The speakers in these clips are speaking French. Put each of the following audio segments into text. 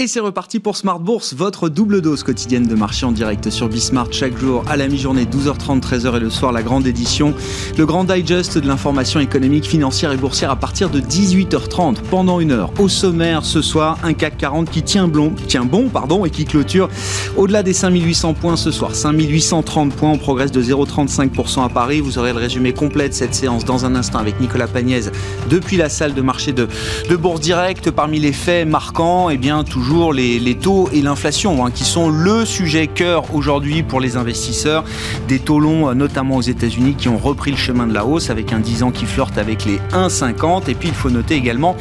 Et c'est reparti pour Smart Bourse, votre double dose quotidienne de marché en direct sur Bismart chaque jour à la mi-journée 12h30, 13h et le soir la grande édition, le grand digest de l'information économique, financière et boursière à partir de 18h30 pendant une heure. Au sommaire ce soir, un CAC 40 qui tient, blond, tient bon pardon, et qui clôture au-delà des 5800 points ce soir. 5830 points, on progresse de 0,35% à Paris. Vous aurez le résumé complet de cette séance dans un instant avec Nicolas Pagnès depuis la salle de marché de, de Bourse Direct. Parmi les faits marquants, et eh bien toujours les, taux et l'inflation hein, qui sont le sujet cœur aujourd'hui pour les investisseurs. Des taux longs, euh, notamment aux États-Unis, qui ont repris le chemin de la hausse avec un 10 ans qui flirte avec les 1,50. Et puis il faut noter également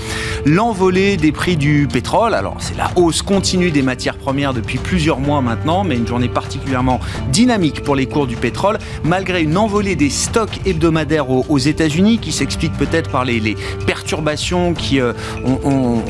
l'envolée des prix du pétrole. Alors c'est la hausse continue des matières premières depuis plusieurs mois maintenant, mais une journée particulièrement dynamique pour les cours du pétrole, malgré une envolée des stocks hebdomadaires aux, États-Unis qui s'explique peut-être par les, perturbations qui euh, ont,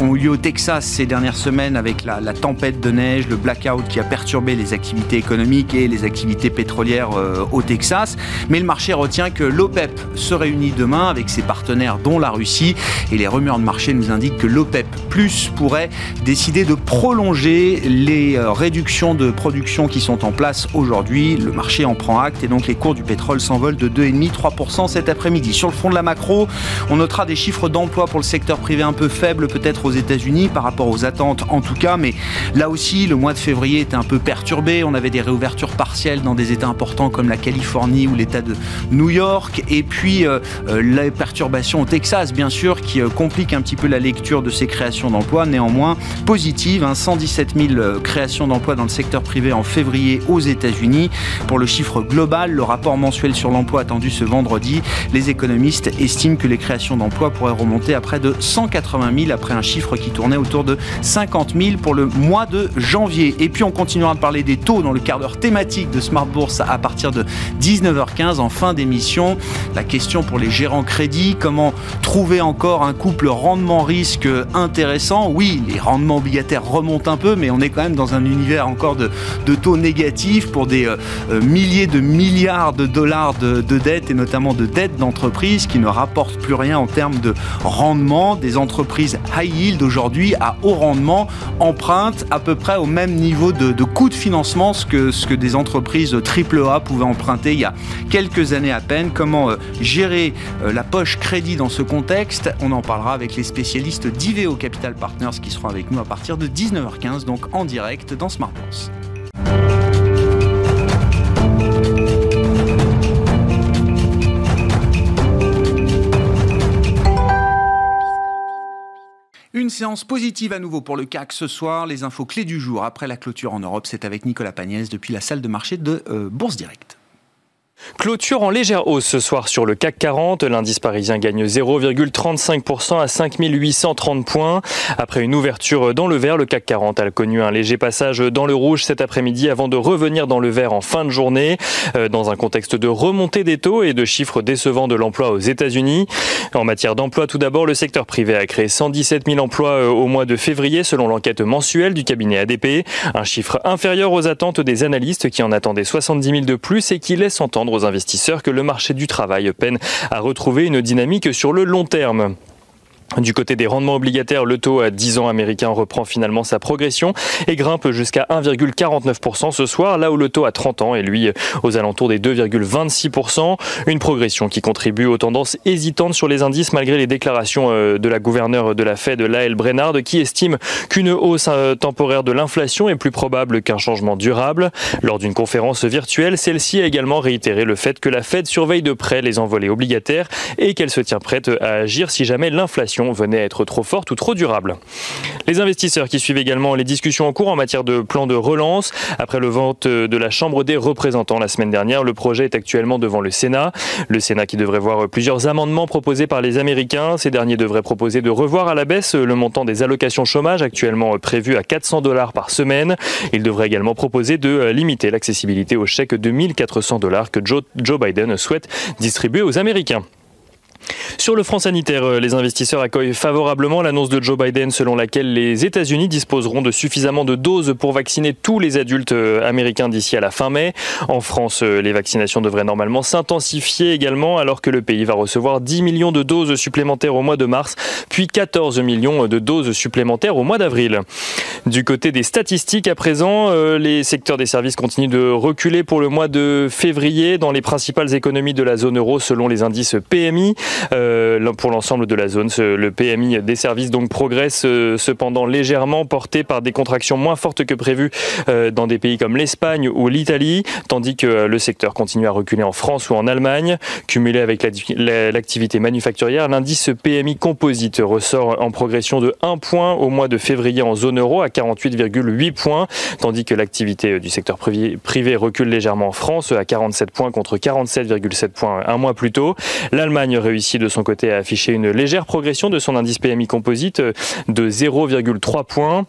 ont eu lieu au Texas ces dernières semaine avec la, tempête de neige, le blackout qui a perturbé les activités économiques et les activités pétrolières euh, au Texas. Mais le marché retient que l'OPEP se réunit demain avec ses partenaires dont la Russie et les rumeurs de marché nous indiquent que l'OPEP plus pourrait décider de prolonger les euh, réductions de production qui sont en place aujourd'hui. Le marché en prend acte et donc les cours du pétrole s'envolent de 2,5-3% cet après-midi. Sur le front de la macro, on notera des chiffres d'emploi pour le secteur privé un peu faibles peut-être aux États-Unis par rapport aux attentes en tout cas, mais là aussi, le mois de février était un peu perturbé. On avait des réouvertures partielles dans des États importants comme la Californie ou l'État de New York, et puis euh, euh, les perturbations au Texas, bien sûr, qui euh, compliquent un petit peu la lecture de ces créations d'emplois. Néanmoins, positive, 117 hein, 000 créations d'emplois dans le secteur privé en février aux États-Unis. Pour le chiffre global, le rapport mensuel sur l'emploi attendu ce vendredi, les économistes estiment que les créations d'emplois pourraient remonter à près de 180 000 après un chiffre qui tournait autour de 50 000 pour le mois de janvier. Et puis on continuera de parler des taux dans le quart d'heure thématique de Smart Bourse à partir de 19h15 en fin d'émission. La question pour les gérants crédits, comment trouver encore un couple rendement-risque intéressant? Oui, les rendements obligataires remontent un peu, mais on est quand même dans un univers encore de, taux négatifs pour des euh, euh, milliers de milliards de dollars de, de dettes et notamment de dettes d'entreprises qui ne rapportent plus rien en termes de rendement. Des entreprises high yield aujourd'hui à haut rendement rendement empruntent à peu près au même niveau de, coût de financement ce que, ce que des entreprises AAA pouvaient emprunter il y a quelques années à peine. Comment euh, gérer euh, la poche crédit dans ce contexte? On en parlera avec les spécialistes d'Iveo Capital Partners qui seront avec nous à partir de 19h15, donc en direct dans Smart Une séance positive à nouveau pour le CAC ce soir. Les infos clés du jour après la clôture en Europe, c'est avec Nicolas Pagnès depuis la salle de marché de euh, Bourse Direct. Clôture en légère hausse ce soir sur le CAC 40. L'indice parisien gagne 0,35% à 5830 points. Après une ouverture dans le vert, le CAC 40 a connu un léger passage dans le rouge cet après-midi avant de revenir dans le vert en fin de journée. Euh, dans un contexte de remontée des taux et de chiffres décevants de l'emploi aux États-Unis. En matière d'emploi, tout d'abord, le secteur privé a créé 117 000 emplois euh, au mois de février selon l'enquête mensuelle du cabinet ADP. Un chiffre inférieur aux attentes des analystes qui en attendaient 70 000 de plus et qui laisse entendre aux investisseurs que le marché du travail peine à retrouver une dynamique sur le long terme. Du côté des rendements obligataires, le taux à 10 ans américain reprend finalement sa progression et grimpe jusqu'à 1,49% ce soir, là où le taux à 30 ans est lui aux alentours des 2,26%. Une progression qui contribue aux tendances hésitantes sur les indices malgré les déclarations euh, de la gouverneure de la Fed, Lael Brennard, qui estime qu'une hausse euh, temporaire de l'inflation est plus probable qu'un changement durable. Lors d'une conférence virtuelle, celle-ci a également réitéré le fait que la Fed surveille de près les envolées obligataires et qu'elle se tient prête à agir si jamais l'inflation venait être trop forte ou trop durable. Les investisseurs qui suivent également les discussions en cours en matière de plan de relance. Après le vote de la Chambre des représentants la semaine dernière, le projet est actuellement devant le Sénat. Le Sénat qui devrait voir plusieurs amendements proposés par les Américains. Ces derniers devraient proposer de revoir à la baisse le montant des allocations chômage actuellement prévu à 400 dollars par semaine. Il devrait également proposer de limiter l'accessibilité aux chèques de 1400 dollars que Joe Biden souhaite distribuer aux Américains. Sur le front sanitaire, euh, les investisseurs accueillent favorablement l'annonce de Joe Biden selon laquelle les États-Unis disposeront de suffisamment de doses pour vacciner tous les adultes euh, américains d'ici à la fin mai. En France, euh, les vaccinations devraient normalement s'intensifier également alors que le pays va recevoir 10 millions de doses supplémentaires au mois de mars, puis 14 millions de doses supplémentaires au mois d'avril. Du côté des statistiques à présent, les secteurs des services continuent de reculer pour le mois de février dans les principales économies de la zone euro selon les indices PMI. Euh, pour l'ensemble de la zone, le PMI des services donc progresse euh, cependant légèrement, porté par des contractions moins fortes que prévues euh, dans des pays comme l'Espagne ou l'Italie, tandis que le secteur continue à reculer en France ou en Allemagne. Cumulé avec l'activité manufacturière, l'indice PMI composite ressort en progression de 1 point au mois de février en zone euro à 48,8 points, tandis que l'activité du secteur privé recule légèrement en France à 47 points contre 47,7 points un mois plus tôt. L'Allemagne réussit de son côté à afficher une légère progression de son indice PMI composite de 0,3 points.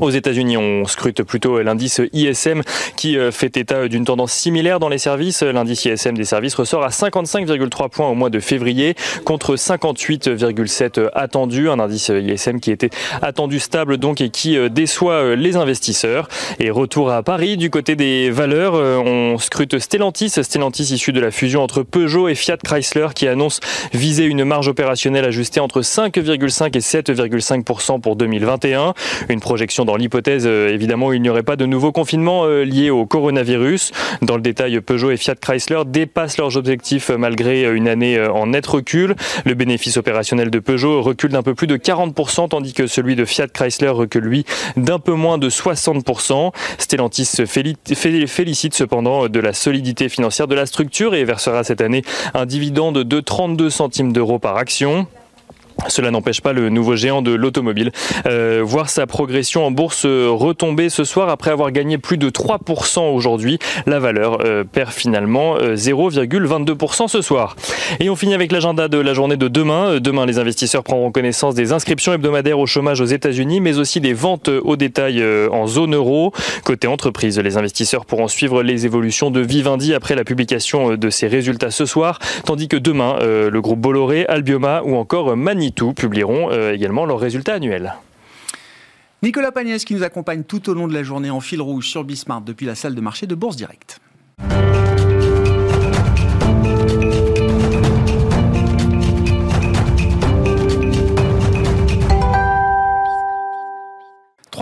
Aux États-Unis, on scrute plutôt l'indice ISM qui euh, fait état d'une tendance similaire dans les services. L'indice ISM des services ressort à 55,3 points au mois de février contre 58,7 attendu. Un indice ISM qui était attendu stable donc et qui euh, déçoit euh, les investisseurs. Et retour à Paris du côté des valeurs, on scrute Stellantis. Stellantis issu de la fusion entre Peugeot et Fiat Chrysler qui annonce viser une marge opérationnelle ajustée entre 5,5 et 7,5% pour 2021. Une projection dans l'hypothèse, euh, évidemment, il n'y aurait pas de nouveaux confinements euh, liés au coronavirus. Dans le détail, Peugeot et Fiat Chrysler dépassent leurs objectifs euh, malgré une année en net recul. Le bénéfice opérationnel de Peugeot recule d'un peu plus de 40%, tandis que celui de Fiat Chrysler recule, lui, d'un peu moins de 60%. Stellantis se félicite cependant de la solidité financière de la structure et versera cette année un dividende de 32 centimes d'euros par action. Cela n'empêche pas le nouveau géant de l'automobile euh, voir sa progression en bourse retomber ce soir après avoir gagné plus de 3% aujourd'hui. La valeur euh, perd finalement 0,22% euh, ce soir. Et on finit avec l'agenda de la journée de demain. Demain, les investisseurs prendront connaissance des inscriptions hebdomadaires au chômage aux États-Unis, mais aussi des ventes au détail en zone euro. Côté entreprise, les investisseurs pourront suivre les évolutions de Vivendi après la publication de ses résultats ce soir, tandis que demain, le groupe Bolloré, Albioma ou encore Mani publieront euh, également leurs résultats annuels. Nicolas Pagnès qui nous accompagne tout au long de la journée en fil rouge sur Bismart depuis la salle de marché de Bourse Direct.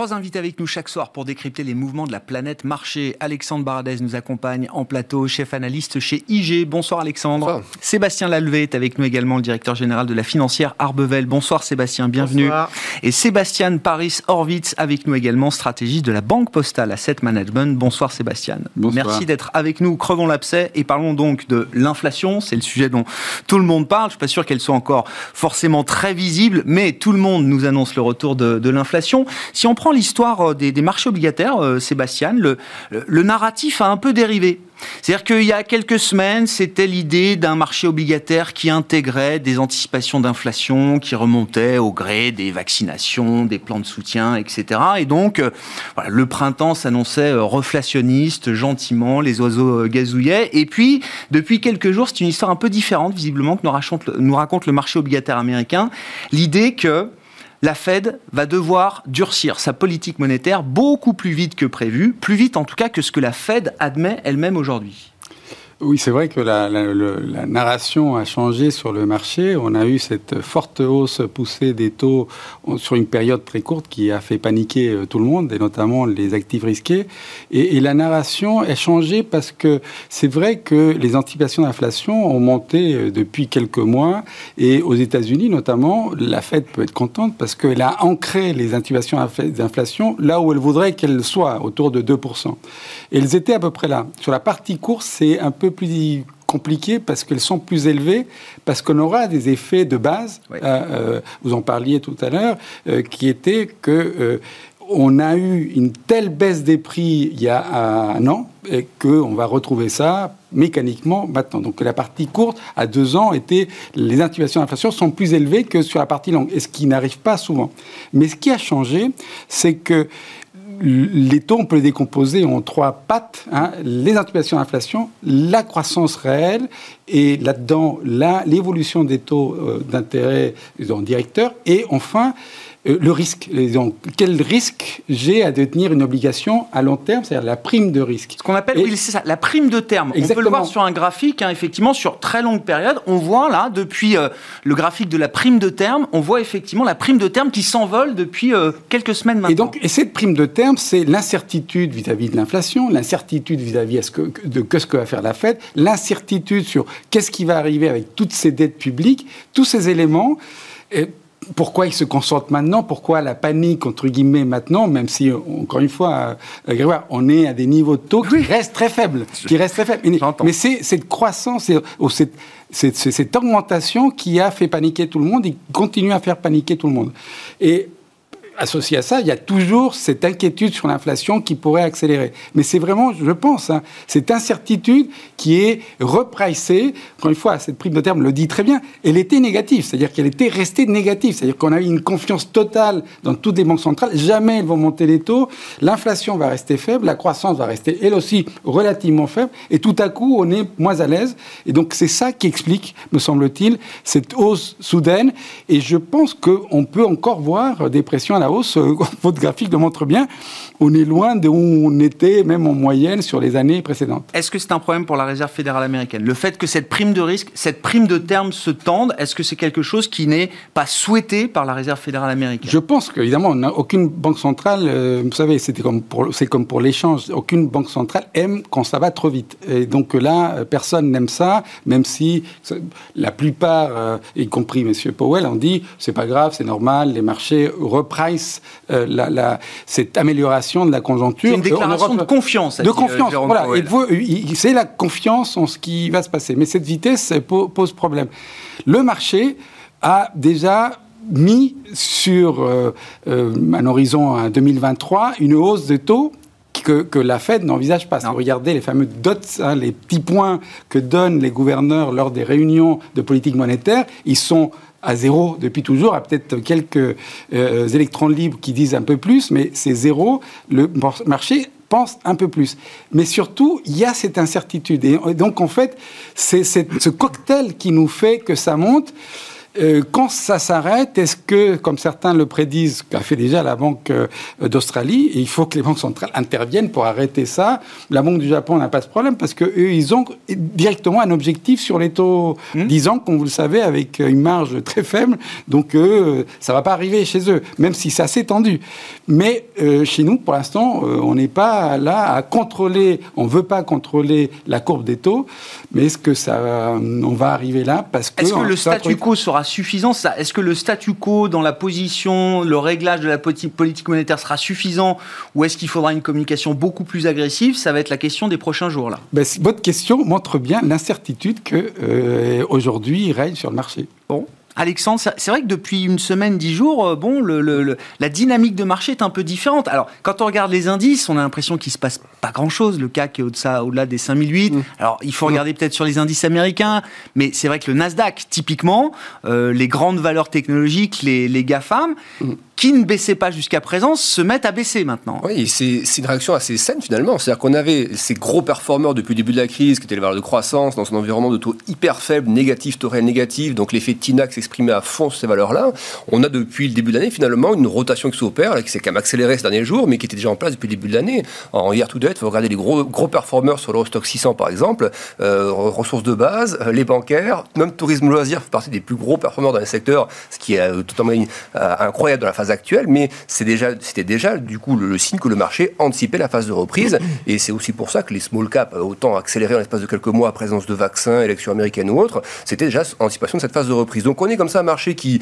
Trois invités avec nous chaque soir pour décrypter les mouvements de la planète marché. Alexandre Baradez nous accompagne en plateau, chef analyste chez IG. Bonsoir Alexandre. Sébastien Lalvé est avec nous également, le directeur général de la financière Arbevel. Bonsoir Sébastien, bienvenue. Bonsoir. Et Sébastien Paris Horvitz avec nous également, stratégiste de la Banque Postale Asset Management. Bonsoir Sébastien. Bonsoir. Merci d'être avec nous. Crevons l'abcès et parlons donc de l'inflation. C'est le sujet dont tout le monde parle. Je suis pas sûr qu'elle soit encore forcément très visible, mais tout le monde nous annonce le retour de, de l'inflation. Si on prend l'histoire euh, des, marchés obligataires, euh, Sébastien, le, narratif a un peu dérivé. C'est-à-dire qu'il y a quelques semaines, c'était l'idée d'un marché obligataire qui intégrait des anticipations d'inflation qui remontaient au gré des vaccinations, des plans de soutien, etc. Et donc, euh, le printemps s'annonçait reflationniste, gentiment, les oiseaux gazouillaient. Et puis, depuis quelques jours, c'est une histoire un peu différente, visiblement, que nous raconte le marché obligataire américain. L'idée que la Fed va devoir durcir sa politique monétaire beaucoup plus vite que prévu, plus vite en tout cas que ce que la Fed admet elle-même aujourd'hui. Oui, c'est vrai que la, narration a changé sur le marché. On a eu cette forte hausse poussée des taux sur une période très courte qui a fait paniquer euh, tout le monde, et notamment les actifs risqués. Et, la narration a changé parce que c'est vrai que les anticipations d'inflation ont monté euh, depuis quelques mois. Et aux États-Unis, notamment, la Fed peut être contente parce qu'elle a ancré les anticipations d'inflation là où elle voudrait qu'elles soient, autour de 2%. Et elles étaient à peu près là. Sur la partie course, c'est un peu plus compliqué parce qu'elles sont plus élevées, parce qu'on aura des effets de base, euh, euh, vous en parliez tout à l'heure, euh, qui étaient que on a eu une telle baisse des prix il y a un an et qu'on va retrouver ça mécaniquement maintenant. Donc la partie courte, à deux ans, était les intuitions d'inflation sont plus élevées que sur la partie longue, et ce qui n'arrive pas souvent. Mais ce qui a changé, c'est que les taux, on peut les décomposer en trois pattes. Hein. les anticipations d'inflation, la croissance réelle et là-dedans l'évolution des taux euh, d'intérêt directeurs et enfin euh, le risque. Donc, quel risque j'ai à détenir une obligation à long terme, c'est-à-dire la prime de risque? Ce qu'on appelle, oui, c'est ça, la prime de terme. On peut le voir sur un graphique, hein, effectivement, sur très longue période. On voit là, depuis euh, le graphique de la prime de terme, on voit effectivement la prime de terme qui s'envole depuis euh, quelques semaines maintenant. Et donc, et cette prime de terme, c'est l'incertitude vis-à-vis de l'inflation, l'incertitude vis-à-vis de ce que va faire la Fed, l'incertitude sur qu'est-ce qui va arriver avec toutes ces dettes publiques, tous ces éléments pourquoi ils se concentrent maintenant Pourquoi la panique, entre guillemets, maintenant, même si, encore une fois, euh, Grégoire, on est à des niveaux de taux qui restent très faibles. Qui restent très faibles. Mais, c'est cette croissance, cette, cette, cette, augmentation qui a fait paniquer tout le monde et continue à faire paniquer tout le monde. Et associé à ça, il y a toujours cette inquiétude sur l'inflation qui pourrait accélérer. Mais c'est vraiment, je pense, hein, cette incertitude qui est repricée. Encore une fois, cette prime de terme le dit très bien. Elle était négative, c'est-à-dire qu'elle était restée négative. C'est-à-dire qu'on a eu une confiance totale dans toutes les banques centrales. Jamais elles vont monter les taux. L'inflation va rester faible, la croissance va rester elle aussi relativement faible. Et tout à coup, on est moins à l'aise. Et donc, c'est ça qui explique, me semble-t-il, cette hausse soudaine. Et je pense qu'on peut encore voir des pressions à la hausse. Votre graphique le montre bien. On est loin de où on était, même en moyenne, sur les années précédentes. Est-ce que c'est un problème pour la Réserve fédérale américaine? Le fait que cette prime de risque, cette prime de terme se tende, est-ce que c'est quelque chose qui n'est pas souhaité par la Réserve fédérale américaine? Je pense qu'évidemment, aucune banque centrale, euh, vous savez, c'est comme pour, l'échange, aucune banque centrale aime quand ça va trop vite. Et donc là, personne n'aime ça, même si la plupart, euh, y compris M. Powell, ont dit c'est pas grave, c'est normal, les marchés euh, la, cette amélioration de la conjoncture. C'est une déclaration de confiance. De confiance, voilà. C'est la confiance en ce qui va se passer. Mais cette vitesse pose problème. Le marché a déjà mis sur euh, euh, un horizon à 2023 une hausse des taux que, que, la Fed n'envisage pas. Regardez les fameux dots, hein, les petits points que donnent les gouverneurs lors des réunions de politique monétaire. Ils sont à zéro depuis toujours, à peut-être quelques euh, électrons libres qui disent un peu plus, mais c'est zéro. Le marché pense un peu plus. Mais surtout, il y a cette incertitude. Et donc, en fait, c'est ce cocktail qui nous fait que ça monte. Euh, quand ça s'arrête, est-ce que, comme certains le prédisent, qu'a fait déjà la Banque euh, d'Australie, il faut que les banques centrales interviennent pour arrêter ça La Banque du Japon n'a pas ce problème parce qu'eux, ils ont directement un objectif sur les taux 10 hmm. ans, comme vous le savez, avec une marge très faible. Donc, eux, ça ne va pas arriver chez eux, même si c'est assez tendu. Mais euh, chez nous, pour l'instant, on n'est pas là à contrôler, on ne veut pas contrôler la courbe des taux, mais est-ce que ça, on va arriver là parce que... Est-ce que le statu quo sera suffisant Est-ce que le statu quo dans la position, le réglage de la politique monétaire sera suffisant ou est-ce qu'il faudra une communication beaucoup plus agressive Ça va être la question des prochains jours là. Ben, votre question montre bien l'incertitude que euh, aujourd'hui règne sur le marché. Bon, Alexandre, c'est vrai que depuis une semaine, dix jours, euh, bon, le, la dynamique de marché est un peu différente. Alors, quand on regarde les indices, on a l'impression qu'il se passe pas grand-chose. Le CAC est au-delà au des 5008. Mmh. Alors, il faut regarder peut-être sur les indices américains, mais c'est vrai que le Nasdaq, typiquement, euh, les grandes valeurs technologiques, les, les GAFAM, mmh qui ne baissaient pas jusqu'à présent se mettent à baisser maintenant. Oui, c'est une réaction assez saine finalement. C'est-à-dire qu'on avait ces gros performeurs depuis le début de la crise, qui étaient les valeurs de croissance, dans un environnement de taux hyper faible, négatif, taux réel négatif, donc l'effet TINAC s'exprimait à fond sur ces valeurs-là. On a depuis le début de l'année finalement une rotation qui s'opère, qui s'est quand même accélérée ces derniers jours, mais qui était déjà en place depuis le début de l'année. En year to date, vous regardez les gros, gros performeurs sur l'Eurostock 600 par exemple, euh, ressources de base, euh, les bancaires, même tourisme loisir fait partie des plus gros performeurs dans le secteur, ce qui est euh, totalement incroyable dans la phase actuelle, mais c'était déjà du coup le, signe que le marché anticipait la phase de reprise. Et c'est aussi pour ça que les small caps, autant accéléré en l'espace de quelques mois à présence de vaccins, élections américaines ou autres, c'était déjà anticipation de cette phase de reprise. Donc on est comme ça un marché qui,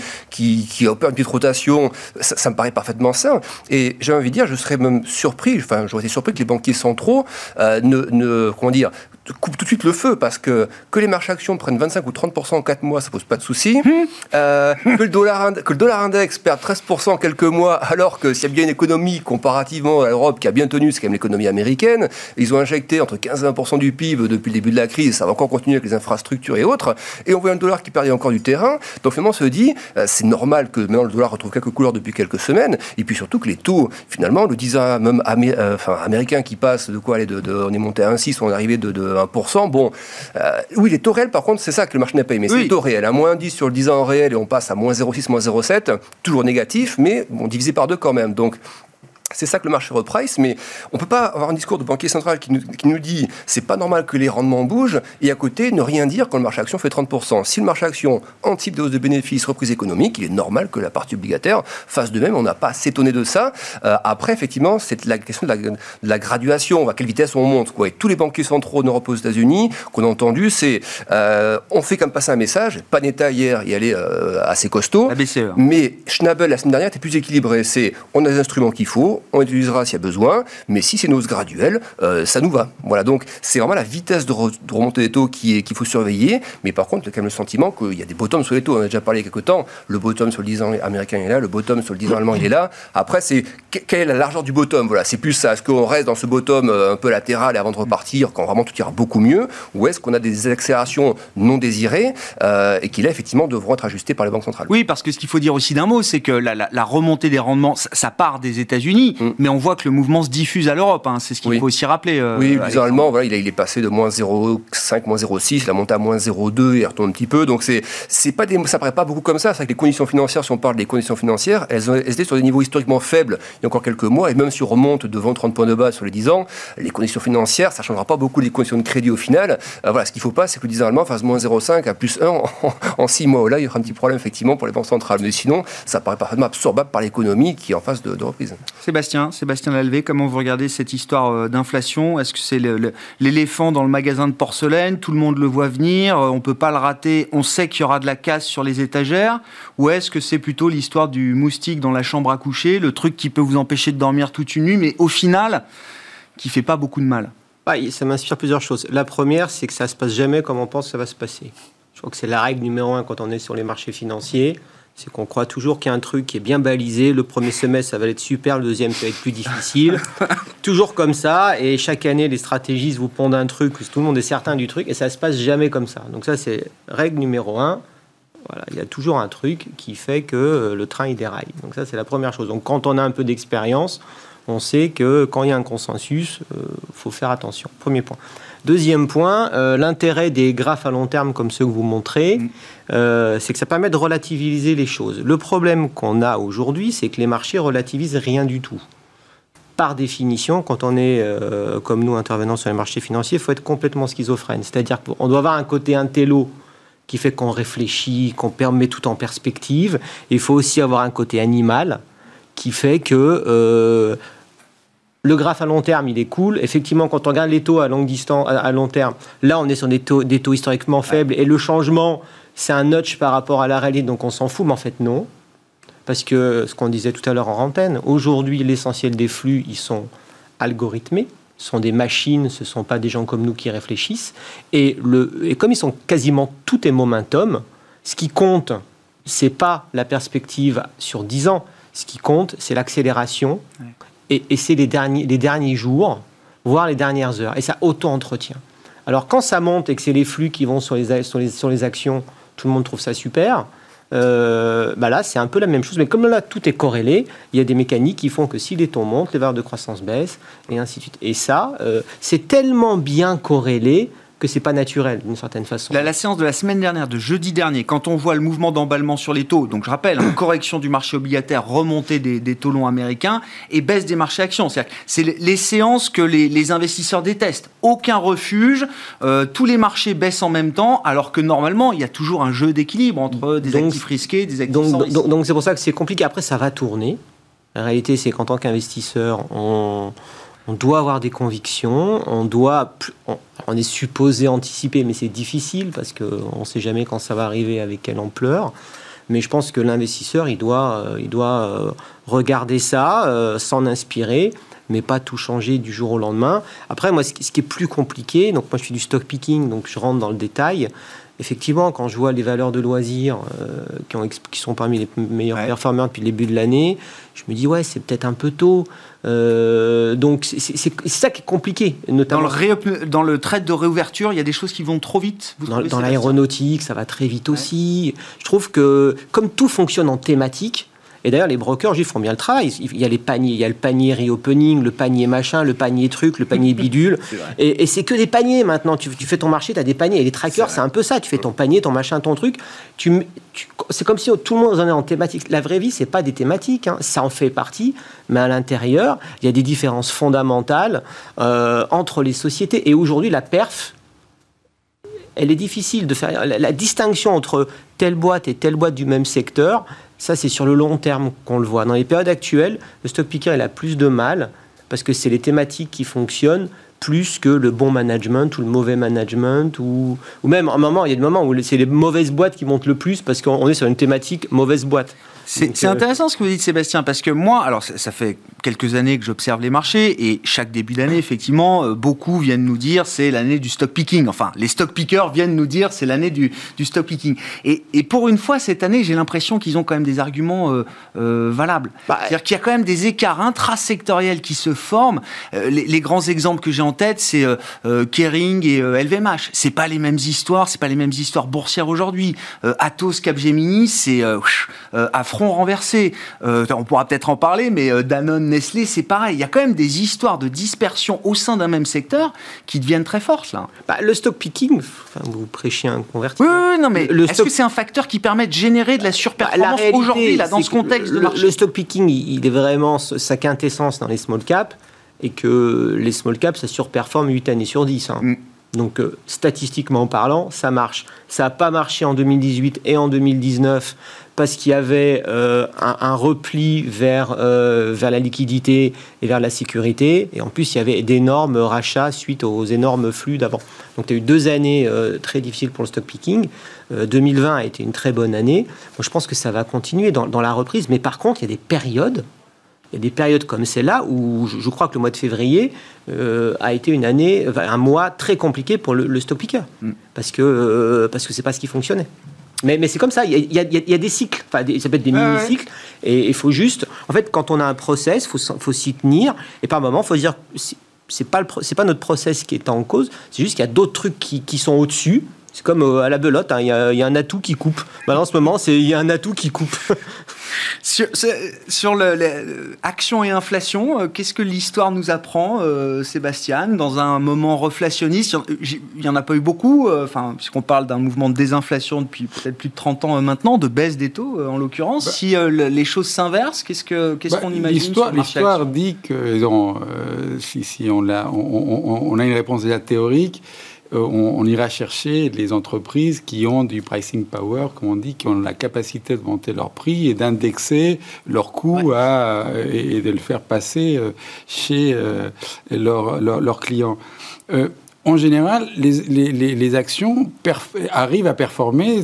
opère une petite rotation, ça, me paraît parfaitement sain. Et j'ai envie de dire, je serais même surpris, enfin j'aurais été surpris que les banquiers centraux euh, ne, ne, dire, coupe tout de suite le feu parce que que les marchés actions prennent 25 ou 30% en 4 mois, ça pose pas de souci. Mmh. Euh, que, le dollar, que le dollar index perde 13% en quelques mois, alors que s'il y a bien une économie comparativement à l'Europe qui a bien tenu, c'est quand même l'économie américaine. Ils ont injecté entre 15 et 20% du PIB depuis le début de la crise, ça va encore continuer avec les infrastructures et autres. Et on voit un dollar qui perdait encore du terrain. Donc finalement, on se dit, euh, c'est normal que maintenant le dollar retrouve quelques couleurs depuis quelques semaines. Et puis surtout que les taux, finalement, le 10 ans même euh, enfin, américain qui passe de quoi aller de, on est monté à 1,6, on est arrivé de, de 1%. Bon, euh, oui, les taux réels, par contre, c'est ça que le marché n'a pas aimé. C'est les taux réels. À moins 10 sur le 10 ans en réel et on passe à moins 0,6, moins 0,7, toujours négatif, mais bon, divisé par deux quand même. Donc, c'est ça que le marché reprice, mais on ne peut pas avoir un discours de banquier central qui nous, qui nous dit c'est pas normal que les rendements bougent et à côté ne rien dire quand le marché action fait 30%. Si le marché action anticipe des hausses de bénéfices, reprise économique, il est normal que la partie obligataire fasse de même. On n'a pas à s'étonner de ça. Euh, après, effectivement, c'est la question de la, graduation, à quelle vitesse on monte. Quoi. Et tous les banquiers centraux en Europe aux États-Unis qu'on a entendu, c'est euh, on fait comme passer un message. Panetta hier, il allait euh, assez costaud. BCE. Mais Schnabel la semaine dernière était plus équilibré. C'est on a des instruments qu'il faut on utilisera s'il y a besoin, mais si c'est une hausse graduelle, euh, ça nous va. Voilà, donc c'est vraiment la vitesse de, remontée des taux qu'il faut surveiller, mais par contre, il y a quand même le sentiment qu'il y a des bottoms sur les taux. On a déjà parlé il y a quelques temps, le bottom sur le 10 ans américain est là, le bottom sur le 10 ans allemand il est là. Après, c'est quelle est la largeur du bottom? Voilà, c'est plus ça. Est-ce qu'on reste dans ce bottom euh, un peu latéral et avant de repartir quand vraiment tout ira beaucoup mieux, ou est-ce qu'on a des accélérations non désirées euh, et qui là effectivement devront être ajustées par les banques centrales? Oui, parce que ce qu'il faut dire aussi d'un mot, c'est que la, remontée des rendements, ça part des États-Unis. Mm. mais on voit que le mouvement se diffuse à l'europe. Hein. c'est ce qu'il faut aussi rappeler. Euh, oui, bizarrement, voilà, il, il, est passé de moins 0,5, moins 0,6, il a monté à moins 0,2, il retourne un petit peu. Donc c'est, c'est pas des, ça paraît pas beaucoup comme ça. C'est que les conditions financières, si on parle des conditions financières, elles, elles étaient sur des niveaux historiquement faibles il y a encore quelques mois. Et même si on remonte devant 30 points de base sur les 10 ans, les conditions financières, ça changera pas beaucoup les conditions de crédit au final. Euh, voilà, ce qu'il faut pas, c'est que le 10 ans allemand fasse moins 0,5 à plus 1 en, 6 mois. Là, il y aura un petit problème effectivement pour les banques centrales. Mais sinon, ça paraît parfaitement absorbable par l'économie qui est en phase de, de reprise. Sébastien, Sébastien Lalvé, comment vous regardez cette histoire euh, d'inflation? Est-ce que c'est l'éléphant dans le magasin de porcelaine? Tout le monde le voit venir, euh, on ne peut pas le rater, on sait qu'il y aura de la casse sur les étagères? Ou est-ce que c'est plutôt l'histoire du moustique dans la chambre à coucher, le truc qui peut vous empêcher de dormir toute une nuit, mais au final, qui fait pas beaucoup de mal? Ah, Ça m'inspire plusieurs choses. La première, c'est que ça se passe jamais comme on pense que ça va se passer. Je crois que c'est la règle numéro un quand on est sur les marchés financiers c'est qu'on croit toujours qu'il y a un truc qui est bien balisé. Le premier semestre, ça va être super, le deuxième, ça va être plus difficile. toujours comme ça. Et chaque année, les stratégistes vous pondent un truc, tout le monde est certain du truc, et ça se passe jamais comme ça. Donc ça, c'est règle numéro un. Voilà, il y a toujours un truc qui fait que euh, le train il déraille. Donc ça, c'est la première chose. Donc quand on a un peu d'expérience, on sait que quand il y a un consensus, il euh, faut faire attention. Premier point. Deuxième point, euh, l'intérêt des graphes à long terme comme ceux que vous montrez, mm. euh, c'est que ça permet de relativiser les choses. Le problème qu'on a aujourd'hui, c'est que les marchés relativisent rien du tout. Par définition, quand on est euh, comme nous intervenant sur les marchés financiers, il faut être complètement schizophrène. C'est-à-dire qu'on doit avoir un côté intello qui fait qu'on réfléchit, qu'on met tout en perspective. Il faut aussi avoir un côté animal qui fait que le graphe à long terme, il est cool. Effectivement, quand on regarde les taux à distance, à long terme, là, on est sur des taux, des taux historiquement faibles. Et le changement, c'est un notch par rapport à la réalité, donc on s'en fout. Mais en fait, non. Parce que ce qu'on disait tout à l'heure en antenne, aujourd'hui, l'essentiel des flux, ils sont algorithmés. Ce sont des machines, ce ne sont pas des gens comme nous qui réfléchissent. Et, le, et comme ils sont quasiment tout est momentum, ce qui compte, c'est pas la perspective sur 10 ans. Ce qui compte, c'est l'accélération et, c'est les derniers, les derniers jours, voire les dernières heures. Et ça auto-entretient. Alors quand ça monte et que c'est les flux qui vont sur les, actions, tout le monde trouve ça super. Euh, bah là, c'est un peu la même chose. Mais comme là, tout est corrélé, il y a des mécaniques qui font que si les taux montent, les valeurs de croissance baissent, et ainsi de suite. Et ça, euh, c'est tellement bien corrélé que c'est pas naturel d'une certaine façon. La, séance de la semaine dernière, de jeudi dernier, quand on voit le mouvement d'emballement sur les taux, donc je rappelle, hein, correction du marché obligataire, remontée des, taux longs américains et baisse des marchés actions. C'est les séances que les, investisseurs détestent. Aucun refuge, euh, tous les marchés baissent en même temps, alors que normalement, il y a toujours un jeu d'équilibre entre des actifs risqués, des actifs donc, donc c'est pour ça que c'est compliqué. Après, ça va tourner. La réalité, c'est qu'en tant qu'investisseur, on on doit avoir des convictions, on doit, on, est supposé anticiper, mais c'est difficile parce qu'on ne sait jamais quand ça va arriver, avec quelle ampleur. Mais je pense que l'investisseur, il doit, euh, il doit euh, regarder ça, euh, s'en inspirer, mais pas tout changer du jour au lendemain. Après, moi, ce qui, est plus compliqué, donc moi je suis du stock picking, donc je rentre dans le détail. Effectivement, quand je vois les valeurs de loisirs euh, qui, ont, qui, sont parmi les meilleurs performeurs depuis le début de l'année, je me dis ouais, c'est peut-être un peu tôt. Euh, donc c'est ça qui est compliqué. Notamment dans le, dans le trade de réouverture, il y a des choses qui vont trop vite. dans, l'aéronautique, ça va très vite aussi. Je trouve que comme tout fonctionne en thématique, et d'ailleurs, les brokers, ils font bien le travail. Il y a les paniers, il y a le panier reopening, le panier machin, le panier truc, le panier bidule. et, c'est que des paniers maintenant. Tu, fais ton marché, tu as des paniers. Et les trackers, c'est un peu ça. Tu fais ton panier, ton machin, ton truc. Tu, c'est comme si tout le monde en est en thématique. La vraie vie, c'est pas des thématiques. Hein. Ça en fait partie. Mais à l'intérieur, il y a des différences fondamentales euh, entre les sociétés. Et aujourd'hui, la perf, elle est difficile de faire. la distinction entre telle boîte et telle boîte du même secteur, ça, c'est sur le long terme qu'on le voit. Dans les périodes actuelles, le stock picker, a plus de mal parce que c'est les thématiques qui fonctionnent plus que le bon management ou le mauvais management ou, ou même un moment, il y a des moments où c'est les mauvaises boîtes qui montent le plus parce qu'on est sur une thématique mauvaise boîte. C'est euh, intéressant ce que vous dites, Sébastien, parce que moi, alors ça, fait quelques années que j'observe les marchés et chaque début d'année, effectivement, euh, beaucoup viennent nous dire c'est l'année du stock picking. Enfin, les stock pickers viennent nous dire c'est l'année du, du, stock picking. Et, et, pour une fois, cette année, j'ai l'impression qu'ils ont quand même des arguments euh, valables. Bah, C'est-à-dire qu'il y a quand même des écarts intrasectoriels qui se forment. Les, les, grands exemples que j'ai en tête, c'est Kering et LVMH. C'est pas les mêmes histoires, c'est pas les mêmes histoires boursières aujourd'hui. Atos, Capgemini, c'est à renversé. Euh, on pourra peut-être en parler, mais euh, Danone, Nestlé, c'est pareil. Il y a quand même des histoires de dispersion au sein d'un même secteur qui deviennent très fortes là. Bah, le stock picking, vous prêchez un converti. Oui, non, mais est-ce que c'est un facteur qui permet de générer de la surperformance bah, aujourd'hui là dans ce contexte le, de Le stock picking, il est vraiment sa quintessence dans les small caps et que les small caps, ça surperforme 8 années sur 10. Hein. Mm. Donc euh, statistiquement parlant, ça marche. Ça n'a pas marché en 2018 et en 2019 parce qu'il y avait euh, un, repli vers, euh, vers la liquidité et vers la sécurité. Et en plus, il y avait d'énormes rachats suite aux énormes flux d'avant. Donc, il y a eu deux années euh, très difficiles pour le stock picking. 2020 a été une très bonne année. Moi, je pense que ça va continuer dans, dans, la reprise. Mais par contre, il y a des périodes. Il y a des périodes comme celle-là où je, crois que le mois de février a été une année, un mois très compliqué pour le, stock picker. Mm. Parce que parce que c'est pas ce qui fonctionnait. Mais, mais c'est comme ça, il y, a, y, a, des cycles, enfin, ça peut être des mini-cycles, et il faut juste, en fait, quand on a un process, il faut, faut s'y tenir, et par moment, il faut se dire, c'est pas, c'est pas notre process qui est en cause, c'est juste qu'il y a d'autres trucs qui, qui sont au-dessus, c'est comme euh, à la belote, hein, il y, a, y, a un atout qui coupe. Bah, en ce moment, il y a un atout qui coupe. sur, sur le, action et inflation, euh, qu'est-ce que l'histoire nous apprend, euh, Sébastien, dans un moment reflationniste? Il n'y en a pas eu beaucoup, enfin, puisqu'on parle d'un mouvement de désinflation depuis peut-être plus de 30 ans maintenant, de baisse des taux en l'occurrence. Bah. si les choses s'inversent, qu'est-ce qu'on ce bah, qu'on imagine L'histoire dit que si, si on, a, on, on, a une réponse déjà théorique, euh, on, ira chercher les entreprises qui ont du pricing power, comme on dit, qui ont la capacité de monter leur prix et d'indexer leurs coûts et, de le faire passer euh, chez euh, leurs clients en général, les, actions arrivent à performer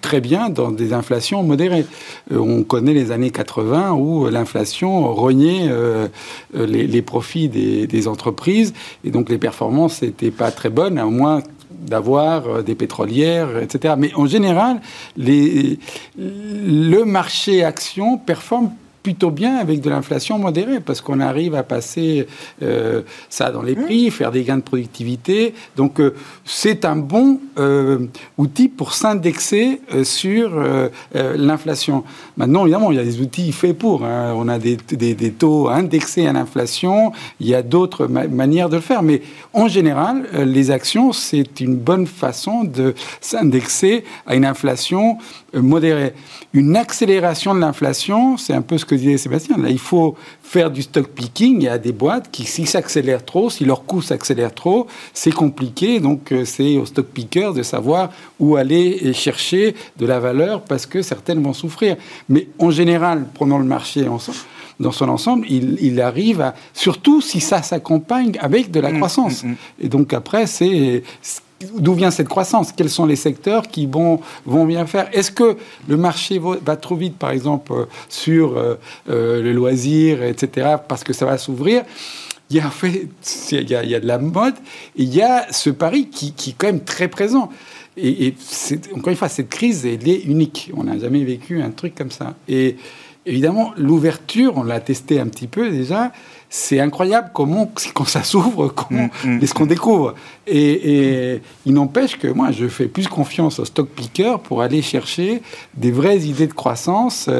très bien dans des inflations modérées. Euh, on connaît les années 80 où l'inflation rognait euh, les, profits des, entreprises et donc les performances n'étaient pas très bonnes, à moins d'avoir euh, des pétrolières, etc. Mais en général, le marché action performe plutôt bien avec de l'inflation modérée, parce qu'on arrive à passer euh, ça dans les mmh. prix, faire des gains de productivité. Donc euh, c'est un bon euh, outil pour s'indexer sur l'inflation. Maintenant, évidemment, il y a des outils faits pour. Hein. On a des, des, taux indexés à l'inflation, il y a d'autres manières de le faire. Mais en général, les actions, c'est une bonne façon de s'indexer à une inflation modérée. Une accélération de l'inflation, c'est un peu ce que disait Sébastien. Là, il faut faire du stock picking. Il y a des boîtes qui, s'ils s'accélèrent trop, si leur coût s'accélère trop, c'est compliqué. Donc, euh, c'est aux stock pickers de savoir où aller chercher de la valeur parce que certaines vont souffrir. Mais en général, prenons le marché ensemble dans son ensemble, il, arrive à, surtout si ça s'accompagne avec de la mmh, croissance. Mmh, mmh. Et donc après, c'est d'où vient cette croissance? Quels sont les secteurs qui vont, bien faire? Est-ce que le marché va trop vite, par exemple, euh, sur euh, euh, le loisir, etc., parce que ça va s'ouvrir? Il y a en fait, il y a, y a de la mode, et il y a ce pari qui, est quand même très présent. Et, et encore une fois, cette crise, elle est unique. On n'a jamais vécu un truc comme ça. Et évidemment, l'ouverture, on l'a testé un petit peu déjà, c'est incroyable comment, quand ça s'ouvre, comment, mm, mm. ce qu'on découvre. Et, et il n'empêche que moi, je fais plus confiance au stock picker pour aller chercher des vraies idées de croissance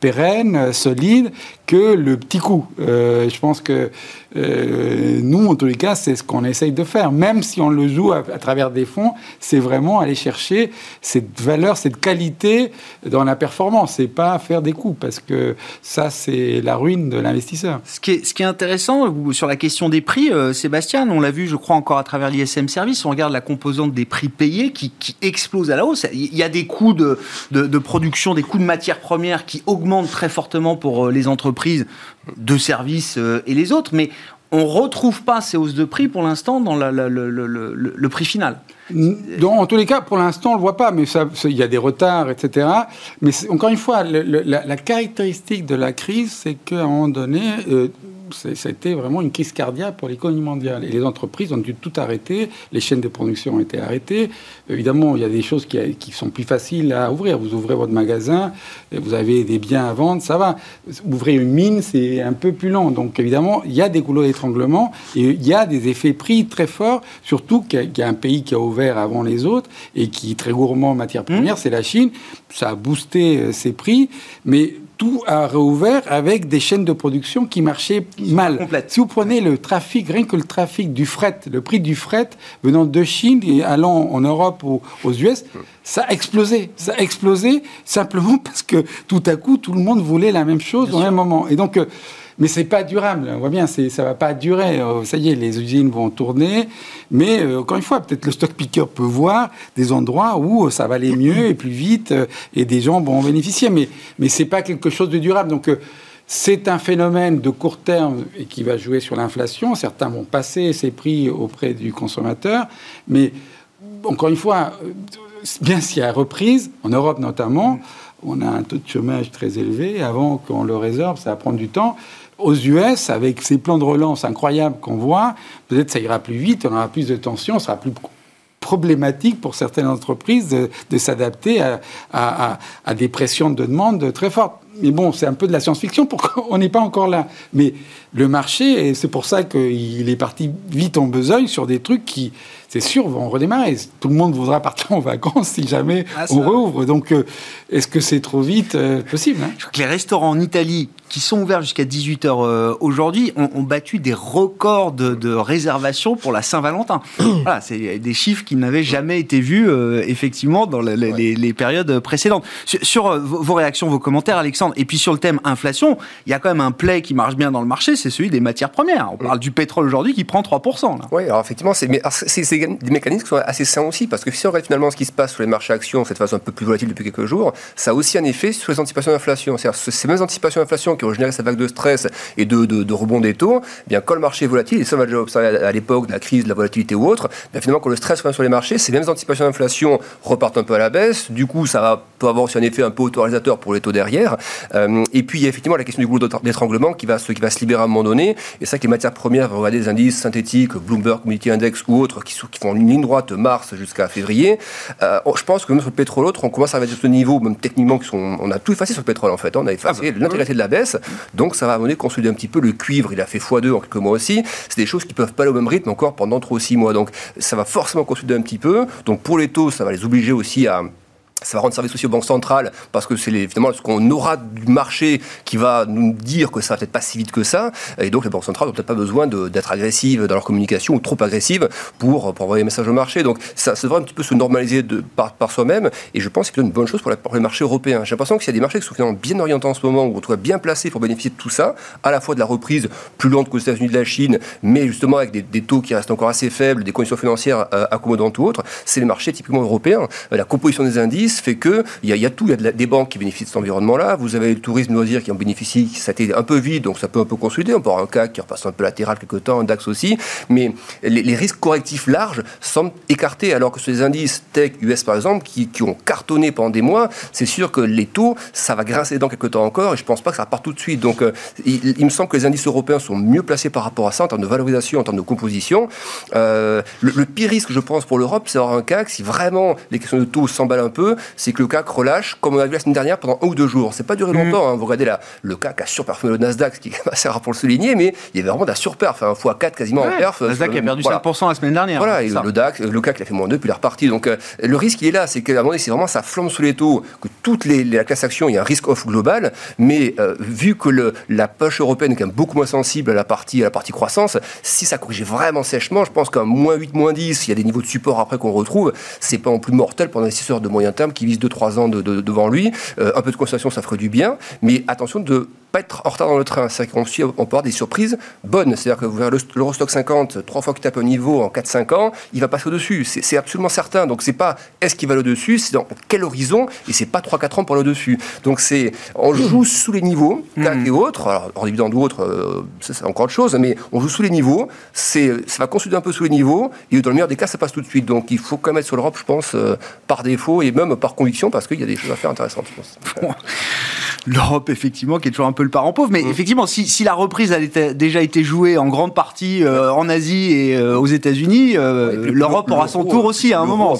pérennes, euh, solides, que le petit coup. Euh, je pense que euh, nous, en tous les cas, c'est ce qu'on essaye de faire. Même si on le joue à, travers des fonds, c'est vraiment aller chercher cette valeur, cette qualité dans la performance. C'est pas faire des coups, parce que ça, c'est la ruine de l'investisseur. Ce qui est, intéressant sur la question des prix, Sébastien, on l'a vu, je crois, encore à travers l'ISM Service, on regarde la composante des prix payés qui, qui explose à la hausse. Il y a des coûts de, de production, des coûts de matières premières qui augmentent très fortement pour euh, les entreprises de services euh, et les autres, mais on retrouve pas ces hausses de prix pour l'instant dans le, prix final. Donc, en tous les cas, pour l'instant, on le voit pas, mais il y a des retards, etc. Mais encore une fois, la, la, caractéristique de la crise, c'est qu'à un moment donné, euh, ça a été vraiment une crise cardiaque pour l'économie mondiale. Et les entreprises ont dû tout arrêter, les chaînes de production ont été arrêtées. Évidemment, il y a des choses qui, qui sont plus faciles à ouvrir. Vous ouvrez votre magasin, vous avez des biens à vendre, ça va. Ouvrir une mine, c'est un peu plus long. Donc évidemment, il y a des goulots d'étranglement et il y a des effets prix très forts, surtout qu'il y a un pays qui a ouvert avant les autres et qui est très gourmand en matières premières, mmh. c'est la Chine. Ça a boosté euh, ses prix, mais tout a réouvert avec des chaînes de production qui marchaient mal. Complète. Si vous prenez le trafic, rien que le trafic du fret, le prix du fret venant de Chine et allant en Europe ou aux US, ça a explosé. Ça a explosé simplement parce que tout à coup, tout le monde voulait la même chose Bien au sûr. même moment. Et donc, euh, mais c'est pas durable. On voit bien, ça va pas durer. Euh, ça y est, les usines vont tourner. Mais euh, encore une fois, peut-être le stock picker peut voir des endroits où ça va aller mieux et plus vite euh, et des gens vont en bénéficier. Mais mais c'est pas quelque chose de durable. Donc c'est un phénomène de court terme et qui va jouer sur l'inflation. Certains vont passer ces prix auprès du consommateur, mais encore une fois, bien s'il y a reprise, en Europe notamment, on a un taux de chômage très élevé. Avant qu'on le résorbe, ça va prendre du temps aux US, avec ces plans de relance incroyables qu'on voit, peut-être ça ira plus vite, on aura plus de tension, ça sera plus problématique pour certaines entreprises de, de s'adapter à, à, à, à, des pressions de demande très fortes. Mais bon, c'est un peu de la science-fiction, on n'est pas encore là. Mais le marché, et c'est pour ça qu'il est parti vite en besogne sur des trucs qui, c'est sûr, vont redémarrer. Tout le monde voudra partir en vacances si jamais ah, on rouvre. Donc, euh, est-ce que c'est trop vite euh, possible hein? Je crois que les restaurants en Italie, qui sont ouverts jusqu'à 18h euh, aujourd'hui, ont, ont, battu des records de, de réservation pour la Saint-Valentin. voilà, c'est des chiffres qui n'avaient jamais été vus, euh, effectivement, dans les, ouais. les, les, périodes précédentes. Sur, sur euh, vos réactions, vos commentaires, Alexandre, et puis sur le thème inflation, il y a quand même un play qui marche bien dans le marché, c'est celui des matières premières. On parle du pétrole aujourd'hui qui prend 3%. Là. Oui, alors effectivement, c'est des mécanismes qui sont assez sains aussi, parce que si on regarde finalement ce qui se passe sur les marchés actions, cette façon un peu plus volatile depuis quelques jours, ça a aussi un effet sur les anticipations d'inflation. C'est-à-dire ces mêmes anticipations d'inflation qui ont généré cette vague de stress et de, de, de rebond des taux, eh bien quand le marché est volatile, et ça on va déjà observé à l'époque de la crise, de la volatilité ou autre, bien finalement quand le stress revient sur les marchés, ces mêmes anticipations d'inflation repartent un peu à la baisse, du coup ça va, peut avoir aussi un effet un peu autorisateur pour les taux derrière, euh, et puis il y a effectivement la question du goulot d'étranglement qui va, se, qui va se libérer à un moment donné, et ça que les matières premières, regardez des indices synthétiques, Bloomberg Commodity Index ou autres, qui, qui font une ligne droite mars jusqu'à février, euh, je pense que même sur le pétrole autre, on commence à arriver à ce niveau, même techniquement, sont, on a tout effacé sur le pétrole en fait, on a effacé ah bah. l'intégralité de la baisse, donc ça va amener consolider un petit peu le cuivre, il a fait x2 en quelques mois aussi, c'est des choses qui peuvent pas aller au même rythme encore pendant 3 ou 6 mois, donc ça va forcément consolider un petit peu, donc pour les taux, ça va les obliger aussi à ça va rendre service aussi aux banques centrales parce que c'est évidemment ce qu'on aura du marché qui va nous dire que ça va peut-être pas si vite que ça. Et donc les banques centrales n'ont peut-être pas besoin d'être agressives dans leur communication ou trop agressives pour, envoyer un message au marché. Donc ça, ça devrait un petit peu se normaliser par, soi-même. Et je pense que c'est une bonne chose pour, la, pour les marchés européens j'ai l'impression qu'il y a des marchés qui sont finalement bien orientés en ce moment où on trouve bien placés pour bénéficier de tout ça à la fois de la reprise plus lente qu'aux États-Unis de la Chine mais justement avec des, des, taux qui restent encore assez faibles des conditions financières euh, accommodantes ou autres c'est les marchés typiquement européens la composition des indices fait que il y, a tout. Il y a de des banques qui bénéficient de cet environnement-là. Vous avez le tourisme loisir qui en bénéficie. Ça a été un peu vide, donc ça peut un peu consolider. On peut avoir un CAC qui repasse un peu latéral quelque temps, un DAX aussi. Mais les, risques correctifs larges semblent écartés, alors que sur les indices tech US par exemple, qui, ont cartonné pendant des mois, c'est sûr que les taux, ça va grincer dans quelques temps encore. Et je pense pas que ça part tout de suite. Donc, euh, il, me semble que les indices européens sont mieux placés par rapport à ça en termes de valorisation, en termes de composition. Euh, le, pire risque, je pense, pour l'Europe, c'est d'avoir un CAC, si vraiment les questions de taux s'emballent un peu, c'est que le CAC relâche, comme on a vu la semaine dernière, pendant un ou deux jours. C'est pas duré mm. longtemps. Hein. Vous regardez là, le CAC a surperformé le Nasdaq, ce qui est assez rare pour le souligner, mais il y avait vraiment de la surperf, un x4 quasiment en perf. Le Nasdaq a perdu 5% la semaine dernière. Voilà, et le, DAX, le CAC, il a fait moins 2, puis il est reparti. Donc, euh, le risque, il est là, c'est qu'à un moment donné, c'est vraiment ça flambe sous les taux, que toutes les, la classe action, il y a un risque off global, mais euh, vu que le, la poche européenne est quand même beaucoup moins sensible à la partie, à la partie croissance, si ça corrige vraiment sèchement, je pense qu'un moins 8, moins 10, il y a des niveaux de support après qu'on retrouve, c'est pas non plus mortel pour un investisseur de moyen terme qui vise 2-3 ans de, devant lui. Euh, un peu de constatation, ça ferait du bien, mais attention de pas être en retard dans le train. C'est-à-dire qu'on on peut avoir des surprises bonnes. C'est-à-dire que vous verrez l'Eurostock 50, trois fois qu'il tape un niveau en 4-5 ans, il va passer au-dessus. C'est absolument certain. Donc c'est pas est-ce qu'il va au-dessus, c'est dans quel horizon, et c'est pas 3-4 ans pour le dessus. Donc c'est, on joue sous les niveaux, CAC mmh. et autres, alors hors dividende ou autres, euh, c'est encore autre chose, mais on joue sous les niveaux, c'est, ça va consolider un peu sous les niveaux, et dans le meilleur des cas, ça passe tout de suite. Donc il faut quand même être sur l'Europe, je pense, euh, par défaut, et même par conviction, parce qu'il y a des choses à faire intéressantes, je pense. L'Europe, effectivement, qui est toujours un peu le parent pauvre, mais mmh. effectivement, si, la reprise a déjà été jouée en grande partie euh, en Asie et aux États-Unis, l'Europe aura son tour aussi à un moment.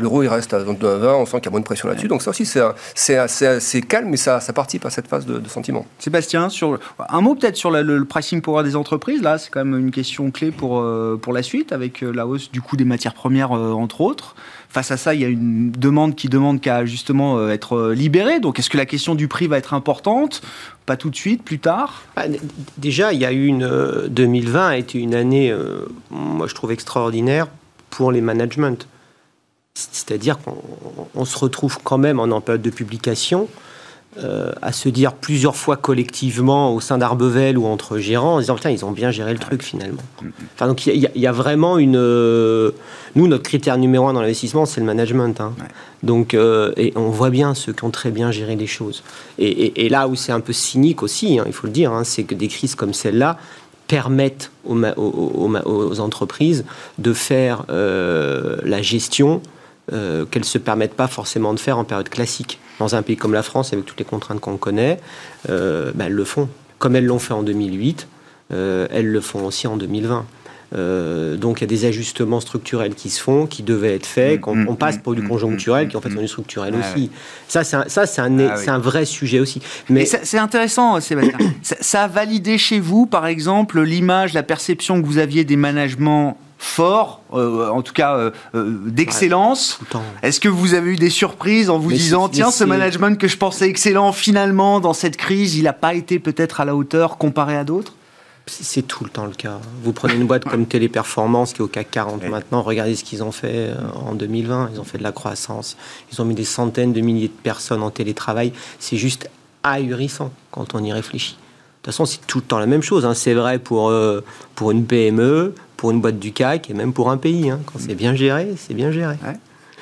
L'euro, il reste à 20, on sent qu'il y a moins de pression là-dessus. Donc ça aussi, c'est assez calme, mais ça, ça participe à cette phase de, sentiment. Sébastien, sur, un mot peut-être sur le, pricing power des entreprises. Là, c'est quand même une question clé pour, euh, pour la suite, avec euh, la hausse du coût des matières premières, euh, entre autres. Face à ça, il y a une demande qui demande qu'à justement être libérée. Donc, est-ce que la question du prix va être importante? Pas tout de suite, plus tard? Bah, Déjà, il y a eu une 2020 a été une année, moi je trouve extraordinaire pour les managements. C'est-à-dire qu'on se retrouve quand même en, période de publication euh, à se dire plusieurs fois collectivement au sein d'Arbevel ou entre gérants en disant tiens ils ont bien géré le truc finalement. Enfin donc il y, a vraiment une euh, nous notre critère numéro un dans l'investissement c'est le management. Hein. Donc euh, et on voit bien ceux qui ont très bien géré les choses. Et, là où c'est un peu cynique aussi, hein, il faut le dire, hein, c'est que des crises comme celle-là permettent aux, aux, entreprises de faire la gestion euh, qu'elles ne se permettent pas forcément de faire en période classique. Dans un pays comme la France, avec toutes les contraintes qu'on connaît, euh, bah, elles le font. Comme elles l'ont fait en 2008, euh, elles le font aussi en 2020. donc il y a des ajustements structurels qui se font, qui devaient être faits, qu'on mm, mm, passe pour du mm, conjoncturel, qui en fait sont du structurel aussi. Ça, c'est un, ça, c'est un, ah un, vrai sujet aussi. Mais c'est intéressant, Sébastien. ça, ça, a validé chez vous, par exemple, l'image, la perception que vous aviez des managements fort, euh, en tout cas euh, euh, d'excellence. Est-ce que vous avez eu des surprises en vous disant tiens ce management que je pensais excellent finalement dans cette crise il n'a pas été peut-être à la hauteur comparé à d'autres? C'est tout le temps le cas. Vous prenez une boîte comme Téléperformance qui est au CAC 40 maintenant, regardez ce qu'ils ont fait en 2020. Ils ont fait de la croissance. Ils ont mis des centaines de milliers de personnes en télétravail. C'est juste ahurissant quand on y réfléchit. De toute façon, c'est tout le temps la même chose. Hein. C'est vrai pour, pour une PME, pour une boîte du CAC et même pour un pays. Hein. Quand c'est bien géré, c'est bien géré.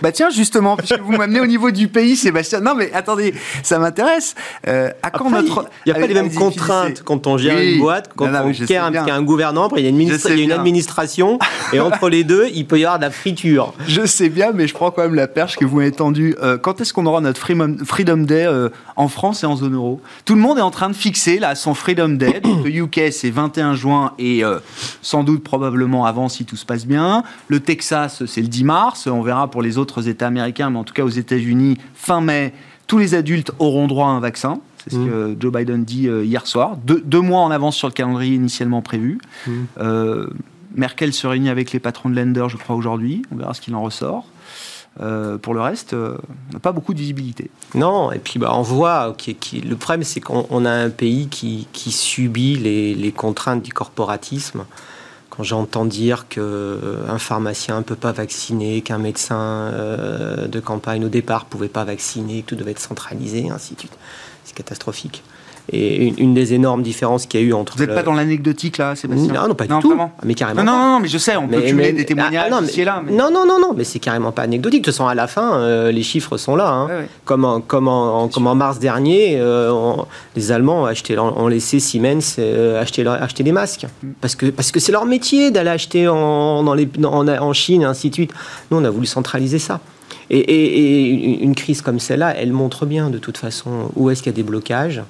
Bah tiens, justement, puisque vous m'amenez au niveau du pays, Sébastien. Non, mais attendez, ça m'intéresse. Euh, à quand notre... Il n'y a pas les mêmes contraintes quand on gère une boîte, quand on gère un, un, gouvernement, après il y a une, il y a une administration, et entre les deux, il peut y avoir de la friture. Je sais bien, mais je prends quand même la perche que vous m'avez tendue. Euh, quand est-ce qu'on aura notre Freedom Day euh, en France et en zone euro? Tout le monde est en train de fixer là son Freedom Day. Donc, le UK, c'est 21 juin et sans doute probablement avant si tout se passe bien. Le Texas, c'est le 10 mars. On verra pour les autres États américains, mais en tout cas aux États-Unis, fin mai, tous les adultes auront droit à un vaccin. C'est ce mmh. que Joe Biden dit euh, hier soir. deux mois en avance sur le calendrier initialement prévu. Mmh. Euh, Merkel se réunit avec les patrons de Lender, je crois, aujourd'hui. On verra ce qu'il en ressort. Euh, pour le reste, on n'a pas beaucoup de visibilité. Non, et puis bah, on voit, que le problème c'est qu'on a un pays qui, subit les, les, contraintes du corporatisme j'entends dire qu'un pharmacien ne peut pas vacciner, qu'un médecin euh, de campagne au départ ne pouvait pas vacciner, que tout devait être centralisé, ainsi de suite, c'est catastrophique. Et une, une des énormes différences qu'il y a eu entre. Vous n'êtes le- pas dans l'anecdotique là, Sébastien Non, non, pas du tout. vraiment. Ah, Mais carrément. Non, non, non, mais je sais, on peut Mais- cumuler mais- des témoignages ah, non, mais- ici et là. mais- Non, non, non, non, mais c'est carrément pas anecdotique. De toute façon, à la fin, euh, les chiffres sont là. hein. Ouais, ouais. Comme, en, comme, en, comme en mars dernier, euh, on- les Allemands ont, acheté, ont laissé Siemens euh, acheter, leur- acheter des masques. Mm. Parce que parce que c'est leur métier d'aller acheter en, dans les, en, en Chine et ainsi de suite. Nous, on a voulu centraliser ça. Et, et- et une- une crise comme celle-là, elle montre bien de toute façon où est-ce qu'il y a des blocages.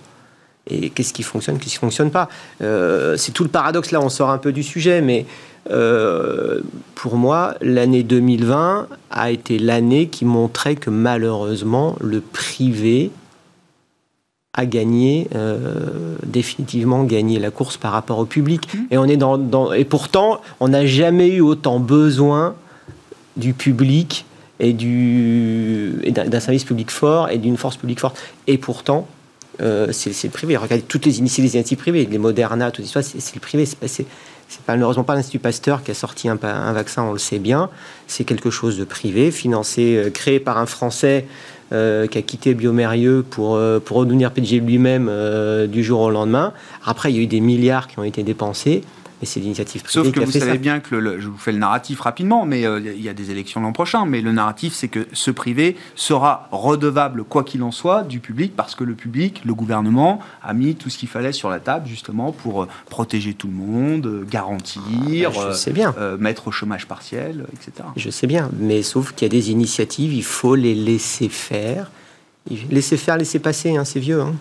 Et qu'est-ce qui fonctionne, qu'est-ce qui ne fonctionne pas? Euh, C'est tout le paradoxe, là on sort un peu du sujet, mais euh, pour moi, l'année 2020 a été l'année qui montrait que malheureusement, le privé a gagné, euh, définitivement gagné la course par rapport au public. Et, on est dans, dans- et pourtant, on n'a jamais eu autant besoin du public et du et d'un d'un service public fort et d'une force publique forte. Et pourtant, euh, c'est le privé. Regardez toutes les initiatives, privées, les Moderna, tout ça, c'est le privé. C'est pas, malheureusement pas l'Institut Pasteur qui a sorti un, vaccin, on le sait bien. C'est quelque chose de privé, financé, euh, créé par un Français euh, qui a quitté Biomérieux pour, pour redevenir PDG lui-même du jour au lendemain. Après, il y a eu des milliards qui ont été dépensés, mais c'est l'initiative privée Sauf que qui a vous fait savez ça. bien que, le- le- je vous fais le narratif rapidement, mais euh, il y a des élections l'an prochain, mais le narratif c'est que ce privé sera redevable, quoi qu'il en soit, du public, parce que le public, le gouvernement, a mis tout ce qu'il fallait sur la table, justement, pour euh, protéger tout le monde, euh, garantir, Ah, je sais bien. euh, mettre au chômage partiel, etc. Je sais bien, mais sauf qu'il y a des initiatives, il faut les laisser faire. Laisser faire, laisser passer, hein, c'est vieux. hein.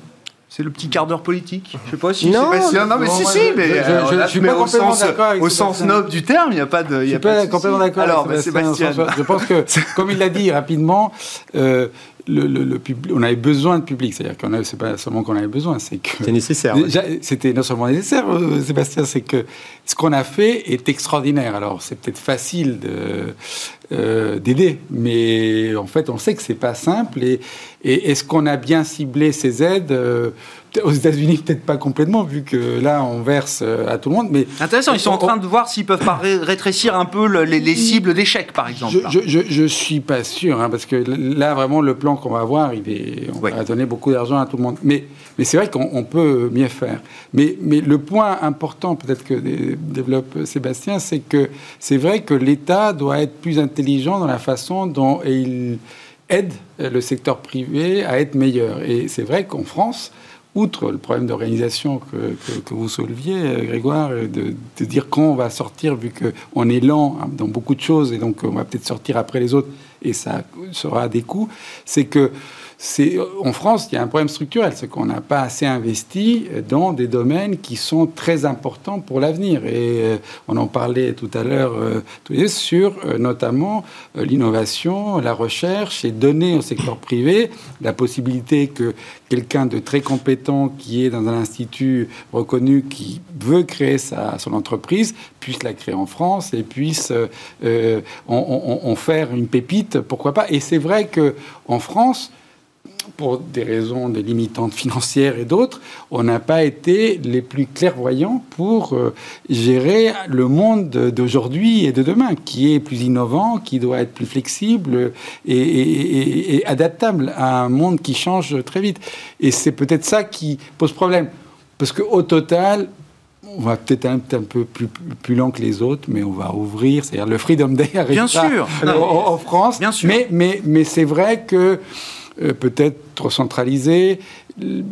C'est le petit quart d'heure politique. Je sais pas si Non. Non mais si si, je- mais je- euh, je- je suis mais pas au complètement sens, d'accord avec au sens noble du terme, il n'y a pas de. Je suis pas pas de complètement d'accord Alors, avec Sébastien. Je pense que, comme il l'a dit rapidement, euh, le, le- le public- on avait besoin de public. C'est-à-dire qu'on c'est pas seulement qu'on avait besoin, c'est que C'est nécessaire. ouais. C'était non seulement nécessaire, euh, Sébastien, c'est que ce qu'on a fait est extraordinaire. Alors, c'est peut-être facile de, euh, d'aider, mais en fait, on sait que c'est pas simple. Et, et est-ce qu'on a bien ciblé ces aides Euh, Aux États-Unis, peut-être pas complètement, vu que là, on verse euh, à tout le monde. Mais Intéressant, ils sont en train de voir s'ils peuvent pas ré- rétrécir un peu le- les, les cibles d'échecs, par exemple. Je, je suis pas sûr, hein, parce que là, vraiment, le plan qu'on va avoir, il est, on va donner beaucoup d'argent à tout le monde. Mais, mais c'est vrai qu'on on peut mieux faire. Mais, mais le point important, peut-être que dé- développe Sébastien, c'est que c'est vrai que l'État doit être plus intelligent dans la façon dont il aide le secteur privé à être meilleur. Et c'est vrai qu'en France, outre le problème d'organisation que, vous souleviez, euh, Grégoire, euh, de, de dire quand on va sortir, vu qu'on est lent hein, dans beaucoup de choses, et donc on va peut-être sortir après les autres, et ça sera à des coûts, c'est que en France, il y a un problème structurel, c'est qu'on n'a pas assez investi dans des domaines qui sont très importants pour l'avenir. Et euh, on en parlait tout à l'heure euh, sur euh, notamment euh, l'innovation, la recherche, et donner au secteur privé la possibilité que quelqu'un de très compétent qui est dans un institut reconnu, qui veut créer sa, son entreprise, puisse la créer en France et puisse euh, euh, en, en- faire une pépite, pourquoi pas. Et c'est vrai que en France, pour des raisons des limitantes financières et d'autres, on n'a pas été les plus clairvoyants pour euh, gérer le monde d'aujourd'hui et de demain, qui est plus innovant, qui doit être plus flexible et, et- et- et adaptable à un monde qui change très vite. Et c'est peut-être ça qui pose problème. Parce qu'au total, on va peut-être un, un peu plus, lent que les autres, mais on va ouvrir. C'est-à-dire le Freedom Day Bien sûr. en, en France. Bien sûr. Mais, mais, mais c'est vrai que peut-être trop centralisé. l-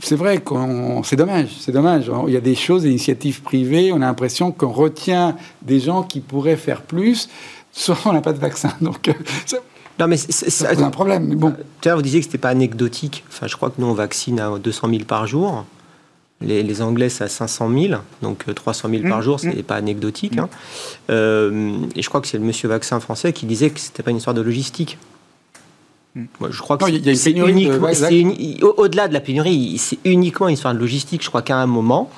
C'est vrai qu'on, c'est dommage, c'est dommage. Il y a des choses, des initiatives privées. On a l'impression qu'on retient des gens qui pourraient faire plus. Soit on n'a pas de vaccin, donc euh, ça, Non, mais c'est- un problème. Mais bon, Tout à l'heure, vous disiez que c'était pas anecdotique. Enfin, je crois que nous, on vaccine à 200 000 par jour. Les, les Anglais, c'est à 500 000. Donc, euh, 300 000 par Mmh, jour, c'est pas anecdotique. hein. Euh, et je crois que c'est le monsieur vaccin français qui disait que c'était pas une histoire de logistique. Moi, je crois que Non, il y a une c'est pénurie ouais, c'est Au-delà de la pénurie, c'est uniquement une histoire de logistique. Je crois qu'à un moment,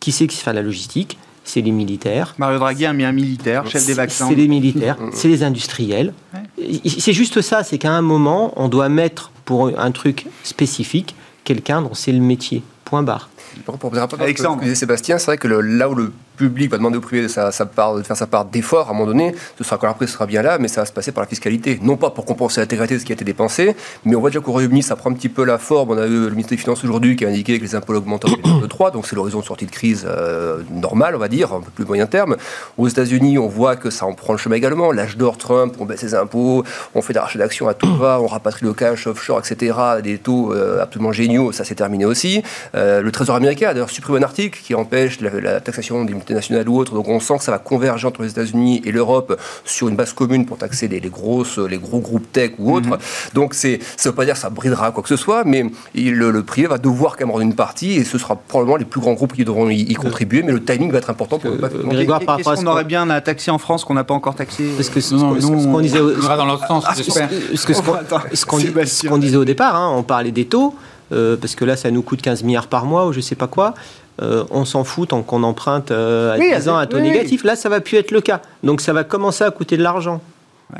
qui sait qui fait de la logistique? C'est les militaires. Mario Draghi a mis un militaire, chef des C'est- vaccins. C'est les militaires, c'est les industriels. Ouais. C'est juste ça, c'est qu'à un moment, on doit mettre pour un truc spécifique quelqu'un dont c'est le métier. Point barre. Pour, pour, pour- Alexandre. disait Sébastien, c'est vrai que le- là où le public va demander au privé de, de faire sa part d'effort à un moment donné, ce sera quand après ce sera bien là, mais ça va se passer par la fiscalité. Non pas pour compenser l'intégralité de ce qui a été dépensé, mais on voit déjà qu'au Royaume-Uni, ça prend un petit peu la forme. On a eu le ministre des Finances aujourd'hui qui a indiqué que les impôts augmentent en 3, donc c'est l'horizon de sortie de crise euh, normal, on va dire, un peu plus moyen terme. Aux États-Unis, on voit que ça en prend le chemin également. L'âge d'or, Trump, on baisse les impôts, on fait des rachats d'actions à tout va, on rapatrie le cash offshore, etc., des taux euh, absolument géniaux, ça s'est terminé aussi. Euh, le Trésor américain a d'ailleurs supprimé un article qui empêche la, taxation des multinationales ou autres, donc on sent que ça va converger entre les États-Unis et l'Europe sur une base commune pour taxer les, grosses, les gros groupes tech ou autres. Mhm. Donc c'est, ça ne veut pas dire que ça bridera quoi que ce soit, mais le, privé va devoir quand même une partie et ce sera probablement les plus grands groupes qui devront y, contribuer, mais le timing va être important pour ne Grégoire, par Qu'est-ce qu'on aurait bien à taxer en France qu'on n'a pas encore taxé Parce que ce, qu'on disait, dans l'autre sens, ce qu'on disait au départ, hein, on parlait des taux. Euh, parce que là, ça nous coûte 15 milliards par mois ou je sais pas quoi. Euh, on s'en fout tant qu'on emprunte euh, à 10 ans à taux négatif. Là, ça va plus être le cas. Donc, ça va commencer à coûter de l'argent.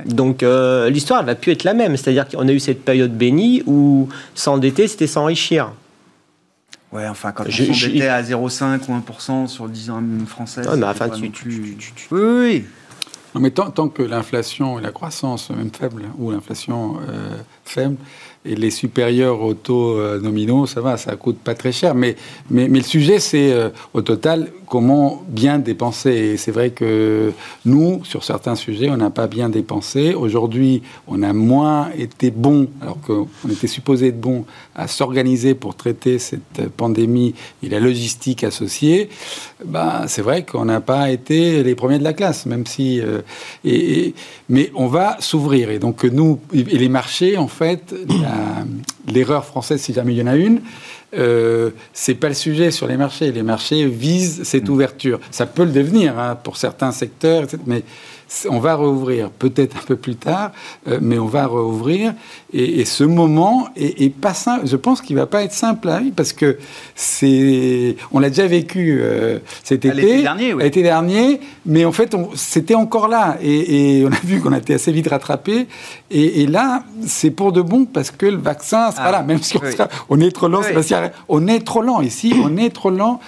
Donc, l'histoire, elle va plus être la même. C'est-à-dire qu'on a eu cette période bénie où s'endetter, c'était s'enrichir. Ouais, enfin, quand je, on s'endettait à 0,5 ou 1% sur 10 ans français. Ouais, mais enfin, tu, tu, Oui, oui. Non, mais tant, tant, que l'inflation et la croissance, même faible, ou l'inflation faible, et les supérieurs aux taux euh, nominaux, ça va, ça coûte pas très cher. Mais, mais, mais le sujet, c'est euh, au total comment bien dépenser. Et c'est vrai que nous, sur certains sujets, on n'a pas bien dépensé. Aujourd'hui, on a moins été bon, alors qu'on était supposé être bon, à s'organiser pour traiter cette pandémie et la logistique associée. Ben, c'est vrai qu'on n'a pas été les premiers de la classe, même si. Euh, mais on va s'ouvrir. Et donc, nous, et les marchés, en fait, l'erreur française, si jamais il y en a une, euh, c'est pas le sujet sur les marchés. Les marchés visent cette mm. ouverture. Ça peut le devenir hein, pour certains secteurs, mais on va rouvrir peut-être un peu plus tard, euh, mais on va rouvrir. Et, ce moment est, pas simple. Je pense qu'il va pas être simple à parce que c'est, on l'a déjà vécu euh, cet été, l'été dernier, oui. l'été dernier, mais en fait, c'était encore là. Et, on a vu qu'on a été assez vite rattrapé. Et, là, c'est pour de bon parce que le vaccin sera ah, là, même si on, est trop lent. on est trop lent ici, on est trop lent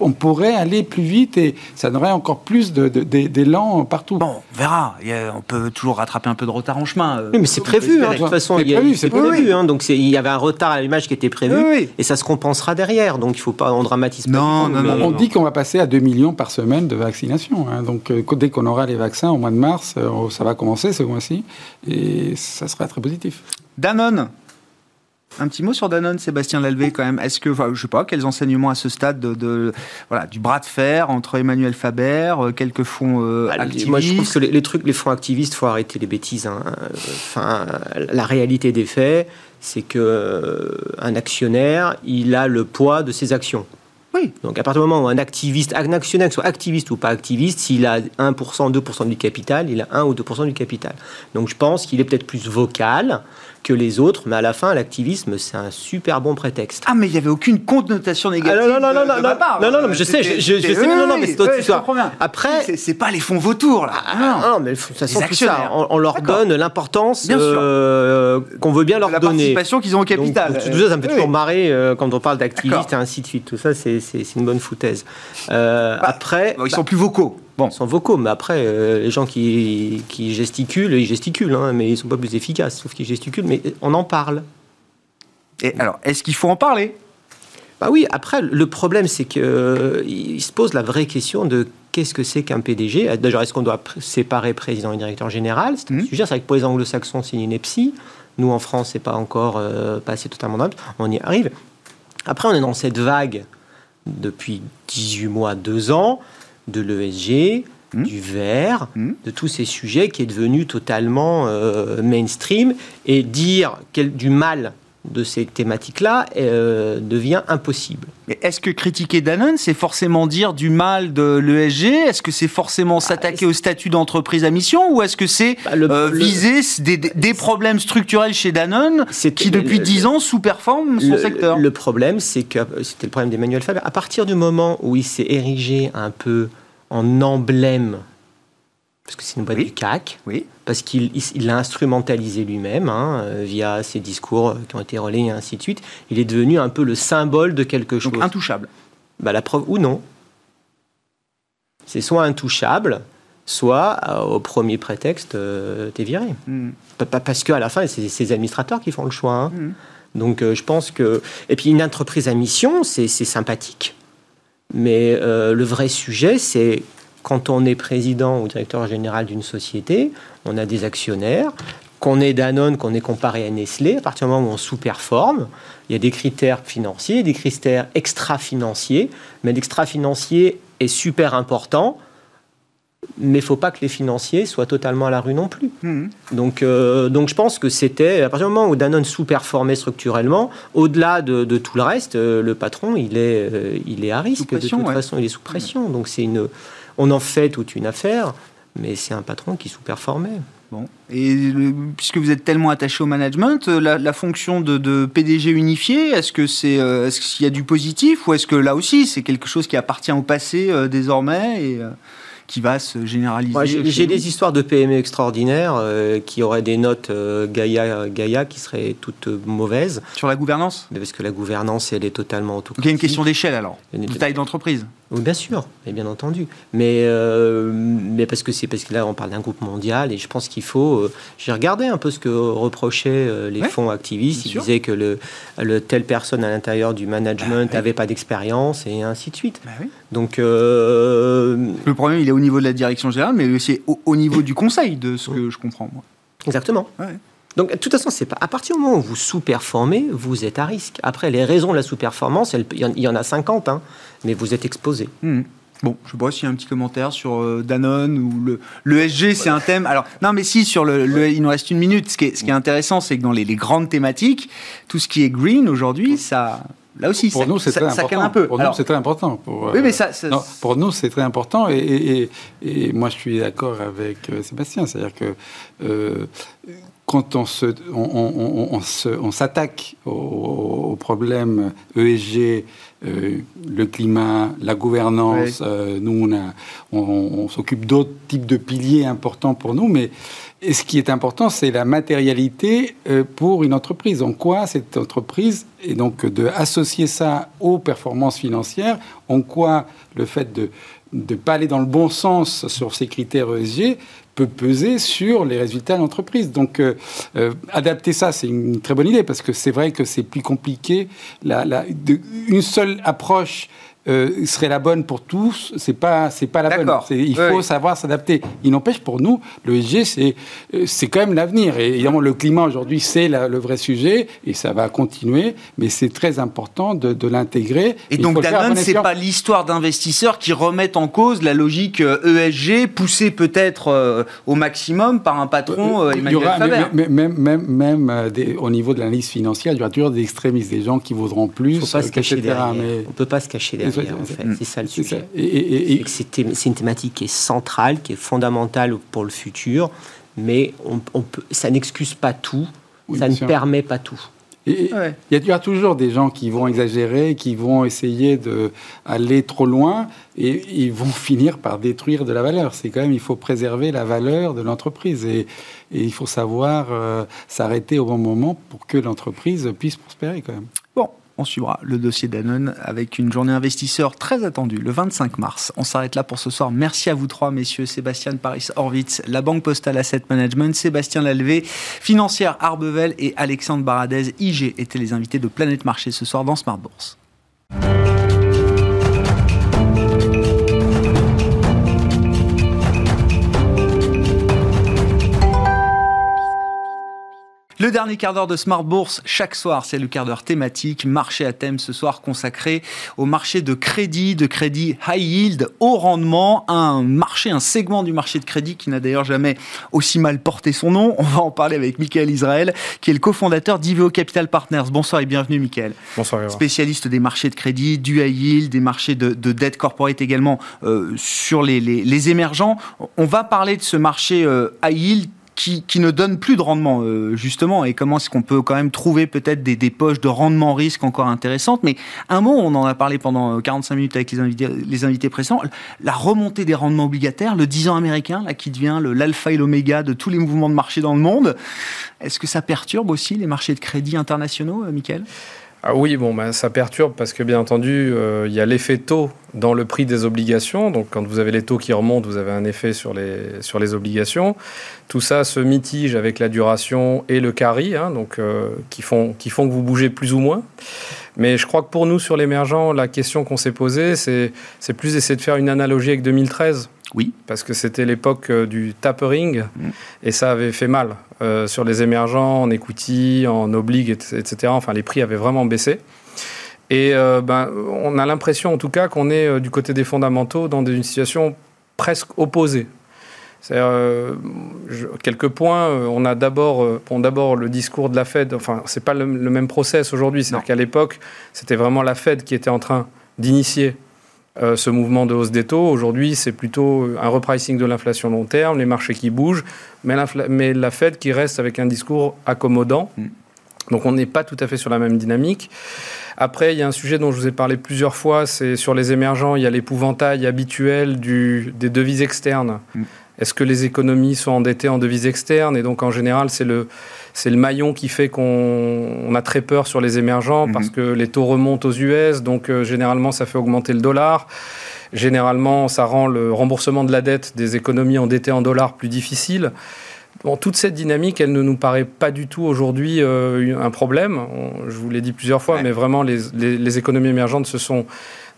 on pourrait aller plus vite et ça donnerait encore plus d'élan partout. Bon, on verra. on peut toujours rattraper un peu de retard en chemin. Euh, oui, mais c'est prévu, hein, de toute façon. C'est prévu. Hein, donc il y avait un retard à l'image qui était prévu et ça se compensera derrière. Donc il ne faut pas, on dramatise pas. Non, non, non, On dit qu'on va passer à 2 millions par semaine de vaccination. Hein. donc euh, dès qu'on aura les vaccins au mois de mars, euh, ça va commencer ce mois-ci et ça sera très positif. Danone un petit mot sur Danone, Sébastien Lalvé, quand même. Est-ce que, enfin, je sais pas, quels enseignements à ce stade de, voilà, du bras de fer entre Emmanuel Faber, euh, quelques fonds euh, activistes? Moi, je trouve que les, trucs, les fonds activistes, faut arrêter les bêtises. Hein. Enfin, la réalité des faits, c'est que euh, un actionnaire, il a le poids de ses actions. Oui. Donc à partir du moment où un activiste, un actionnaire, soit activiste ou pas activiste, s'il a 1%, 2% du capital, il a 1 ou 2% du capital. Donc je pense qu'il est peut-être plus vocal que les autres, mais à la fin, l'activisme, c'est un super bon prétexte. Ah, mais il n'y avait aucune connotation ah, négative. Non, non, non, non, non, non, non, je sais, je, sais, non, non, mais c'est oui. Après, c'est pas les fonds vautours là. Non. non, mais de toute façon, ça, on, leur donne l'importance euh, qu'on veut bien leur la donner. La participation qu'ils ont au capital. Donc, tout ça, ça me fait toujours marrer euh, quand on parle d'activistes et ainsi de suite. Tout ça, c'est une bonne foutaise. Euh, bah, après, ils bah sont plus vocaux. Bon. Ils sont vocaux, mais après, euh, les gens qui, qui, gesticulent, ils gesticulent, hein, mais ils ne sont pas plus efficaces, sauf qu'ils gesticulent, mais on en parle. Et alors, est-ce qu'il faut en parler? Bah oui, après, le problème, c'est qu'il euh, se pose la vraie question de qu'est-ce que c'est qu'un PDG D'ailleurs, est-ce qu'on doit séparer président et directeur général? C'est un mmh. sujet, c'est vrai que pour les anglo-saxons, c'est une EPSI. Nous, en France, c'est pas encore euh, passé totalement d'âme. On y arrive. Après, on est dans cette vague depuis 18 mois, 2 ans, de l'ESG, hmm. du vert, hmm. de tous ces sujets qui est devenu totalement euh, mainstream et dire quel, du mal de ces thématiques-là euh, devient impossible. Est-ce que critiquer Danone, c'est forcément dire du mal de l'ESG Est-ce que c'est forcément ah, s'attaquer au statut d'entreprise à mission? Ou est-ce que c'est bah, euh, viser des, problèmes structurels chez Danone qui, depuis dix ans, sous-performent son secteur? Le problème, c'est que c'était le problème d'Emmanuel Faber. À partir du moment où il s'est érigé un peu en emblème parce que c'est une boîte du CAC, oui. parce qu'il l'a instrumentalisé lui-même hein, euh, via ses discours euh, qui ont été relayés et ainsi de suite. Il est devenu un peu le symbole de quelque chose. Donc intouchable. Bah, la preuve ou non. C'est soit intouchable, soit euh, au premier prétexte, euh, t'es viré. Hmm. Pa- pa- Parce qu'à la fin, c'est ces administrateurs qui font le choix. hein. Mhm. Donc euh, je pense que... Et puis une entreprise à mission, c'est sympathique. Mais le vrai sujet, c'est quand on est président ou directeur général d'une société, on a des actionnaires, qu'on est Danone, qu'on est comparé à Nestlé, à partir du moment où on sous-performe, il y a des critères financiers, des critères extra-financiers, mais l'extra-financier est super important, mais il ne faut pas que les financiers soient totalement à la rue non plus. Hmm. Donc, euh, donc je pense que c'était, à partir du moment où Danone sous-performait structurellement, au-delà de, de tout le reste, euh, le patron, il est, euh, il est à risque. pression, de toute ouais. façon, il est sous pression. Donc c'est une, on en fait toute une affaire, mais c'est un patron qui sous-performait. Bon. Et puisque vous êtes tellement attaché au management, euh, la, fonction de, PDG unifié, est-ce que c'est, euh, qu'il y a du positif ou est-ce que là aussi c'est quelque chose qui appartient au passé euh, désormais et qui va se généraliser j'ai des histoires de PME extraordinaires euh, qui auraient des notes euh, Gaïa, Gaïa qui seraient toutes mauvaises, sur la gouvernance parce que la gouvernance, elle est totalement Donc il y a une question d'échelle alors, de taille d'entreprise. Oui, bien sûr, et bien entendu. Mais, euh, mais parce que c'est parce que là, on parle d'un groupe mondial et je pense qu'il faut. euh, J'ai regardé un peu ce que reprochaient euh, les Ouais, fonds activistes. Ils sûr. disaient que le, le telle personne à l'intérieur du management n'avait pas d'expérience et ainsi de suite. Bah oui. Donc, euh, Le problème il est au niveau de la direction générale, mais aussi au, au niveau du conseil, de ce que je comprends moi. exactement. Ouais. Donc, de toute façon, c'est pas à partir du moment où vous sous-performez, vous êtes à risque. Après, les raisons de la sous-performance, il y en- a 50, hein, mais vous êtes exposé. Hmm. Bon, je sais pas s'il y a un petit commentaire sur euh, Danone ou le, le SG, c'est un thème. Alors, non, mais si, sur le, le- il nous reste une minute. Ce qui est, ce qui est intéressant, c'est que dans les, les grandes thématiques, tout ce qui est green aujourd'hui, ça, là aussi, Pour ça, nous, c'est ça, très ça important. un peu. Pour Alors, nous, c'est très important. Pour, oui, euh, mais ça, ça- non, pour nous, c'est très important. Et, et- et- et moi, je suis d'accord avec euh, Sébastien. C'est-à-dire que euh, quand on se, on, on- on- on se- on s'attaque aux, aux problèmes ESG, euh, le climat, la gouvernance, euh, nous, on- on s'occupe d'autres types de piliers importants pour nous, mais et ce qui est important, c'est la matérialité euh, pour une entreprise. En quoi cette entreprise, et donc de associer ça aux performances financières, en quoi le fait de ne pas aller dans le bon sens sur ces critères ESG peut peser sur les résultats de l'entreprise. Donc, euh, euh, adapter ça, c'est une très bonne idée parce que c'est vrai que c'est plus compliqué. La, une seule approche euh, serait la bonne pour tous. C'est pas, c'est pas la bonne. Il Oui, faut savoir s'adapter. Il n'empêche pour nous, le ESG, c'est, euh, c'est quand même l'avenir. Et évidemment, le climat aujourd'hui, c'est le vrai sujet et ça va continuer. Mais c'est très important de, de l'intégrer. Et Il donc Danone, c'est pas l'histoire d'investisseurs qui remettent en cause la logique euh, ESG poussée peut-être euh, au maximum par un patron euh, Il y Emmanuel aura, Faber. mais- mais- même, même, même des- au niveau de l'analyse financière, il y aura toujours des extrémistes, des gens qui voudront plus, Il ne faut pas se cacher etc., derrière. mais- On ne peut pas se cacher C'est- derrière, en c'est- fait. C'est ça le sujet. Et- et- et- C'est une thématique qui est centrale, qui est fondamentale pour le futur, mais on, on peut, ça n'excuse pas tout, Oui, ça ne sûr. permet pas tout. Ouais. Il y, a- y aura toujours des gens qui vont exagérer, qui vont essayer d'aller trop loin et ils vont finir par détruire de la valeur. C'est quand même, il faut préserver la valeur de l'entreprise et, et il faut savoir euh, s'arrêter au bon moment pour que l'entreprise puisse prospérer quand même. On suivra le dossier Danone avec une journée investisseur très attendue le 25 mars. On s'arrête là pour ce soir. Merci à vous trois, messieurs. Sébastien Paris Horvitz, la Banque Postale Asset Management, Sébastien Lalvé, Financière Arbevel et Alexandre Baradez, IG, étaient les invités de Planète Marché ce soir dans Smart Bourse. Le dernier quart d'heure de Smart Bourse, chaque soir, c'est le quart d'heure thématique, marché à thème ce soir consacré au marché de crédit, de crédit high yield, haut rendement, un marché, un segment du marché de crédit qui n'a d'ailleurs jamais aussi mal porté son nom. On va en parler avec Michael Israël, qui est le cofondateur d'Iveo Capital Partners. Bonsoir et bienvenue Michael. Bonsoir. Grégoire. Spécialiste des marchés de crédit, du high yield, des marchés de, de dette corporate également euh, sur les, les- les émergents. On va parler de ce marché euh, high yield qui, qui ne donne plus de rendement, euh, justement, et comment est-ce qu'on peut quand même trouver peut-être des, des poches de rendement risque encore intéressantes. Mais un mot, on en a parlé pendant euh, 45 minutes avec les invités, les invités précédents, la remontée des rendements obligataires, le 10 ans américain, là, qui devient l'alpha et l'oméga de tous les mouvements de marché dans le monde. Est-ce que ça perturbe aussi les marchés de crédit internationaux, euh, Michael? Ah oui, bon, ben, ça perturbe parce que bien entendu, il y a l'effet taux dans le prix des obligations. Donc quand vous avez les taux qui remontent, vous avez un effet sur les, sur les obligations. Tout ça se mitige avec la duration et le carry, hein, donc, qui, font, qui font que vous bougez plus ou moins. Mais je crois que pour nous, sur l'émergent, la question qu'on s'est posée, c'est plus d'essayer de faire une analogie avec 2013. Oui. Parce que c'était l'époque euh, du tapering mm. et ça avait fait mal euh, sur les émergents, en equity, en obligue, etc. Enfin, les prix avaient vraiment baissé. Et euh, ben, on a l'impression, en tout cas, qu'on est du côté des fondamentaux dans une situation presque opposée. Euh, quelques points. Euh, on a d'abord, euh, d'abord le discours de la Fed. Enfin, c'est pas le, même process aujourd'hui. C'est-à-dire qu'à l'époque, c'était vraiment la Fed qui était en train d'initier ce mouvement de hausse des taux. Aujourd'hui, c'est plutôt un repricing de l'inflation long terme, les marchés qui bougent, mais la, mais la Fed qui reste avec un discours accommodant. Mm. Donc on n'est pas tout à fait sur la même dynamique. Après, il y a un sujet dont je vous ai parlé plusieurs fois, c'est sur les émergents, il y a l'épouvantail habituel du, des devises externes. Mm. Est-ce que les économies sont endettées en devises externes? Et donc, en général, c'est le, c'est le maillon qui fait qu'on a très peur sur les émergents mhm. parce que les taux remontent aux US. Donc, euh, généralement, ça fait augmenter le dollar. Généralement, ça rend le remboursement de la dette des économies endettées en dollars plus difficile. Bon, toute cette dynamique, elle ne nous paraît pas du tout aujourd'hui euh, un problème. je vous l'ai dit plusieurs fois, mais vraiment, les, les économies émergentes se sont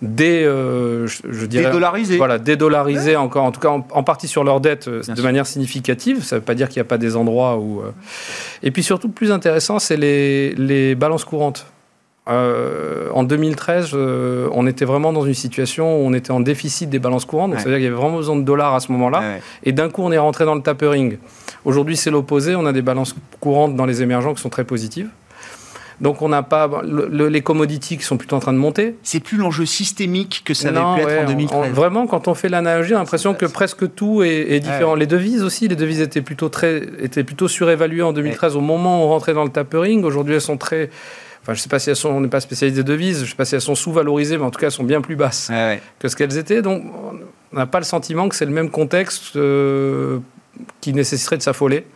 dé, euh, je, dirais. Voilà, dédollarisé encore, en tout cas en, partie sur leur dette euh, de manière significative. Ça ne veut pas dire qu'il n'y a pas des endroits où. Euh, et puis surtout, le plus intéressant, c'est les, les balances courantes. en 2013, on était vraiment dans une situation où on était en déficit des balances courantes. Donc, c'est-à-dire qu'il y avait vraiment besoin de dollars à ce moment-là. Et d'un coup, on est rentré dans le tapering. Aujourd'hui, c'est l'opposé. On a des balances courantes dans les émergents qui sont très positives. Donc on n'a pas les commodities qui sont plutôt en train de monter. C'est plus l'enjeu systémique que ça avait pu être en 2013. vraiment, quand on fait l'analogie, on a l'impression que presque tout est, différent. Les devises aussi, les devises étaient plutôt très, étaient plutôt surévaluées en 2013 au moment où on rentrait dans le tapering. Aujourd'hui, elles sont très Enfin, je ne sais pas si elles sont, on n'est pas spécialisé de devises, je ne sais pas si elles sont sous-valorisées, mais en tout cas, elles sont bien plus basses que ce qu'elles étaient. Donc, on n'a pas le sentiment que c'est le même contexte euh, qui nécessiterait de s'affoler.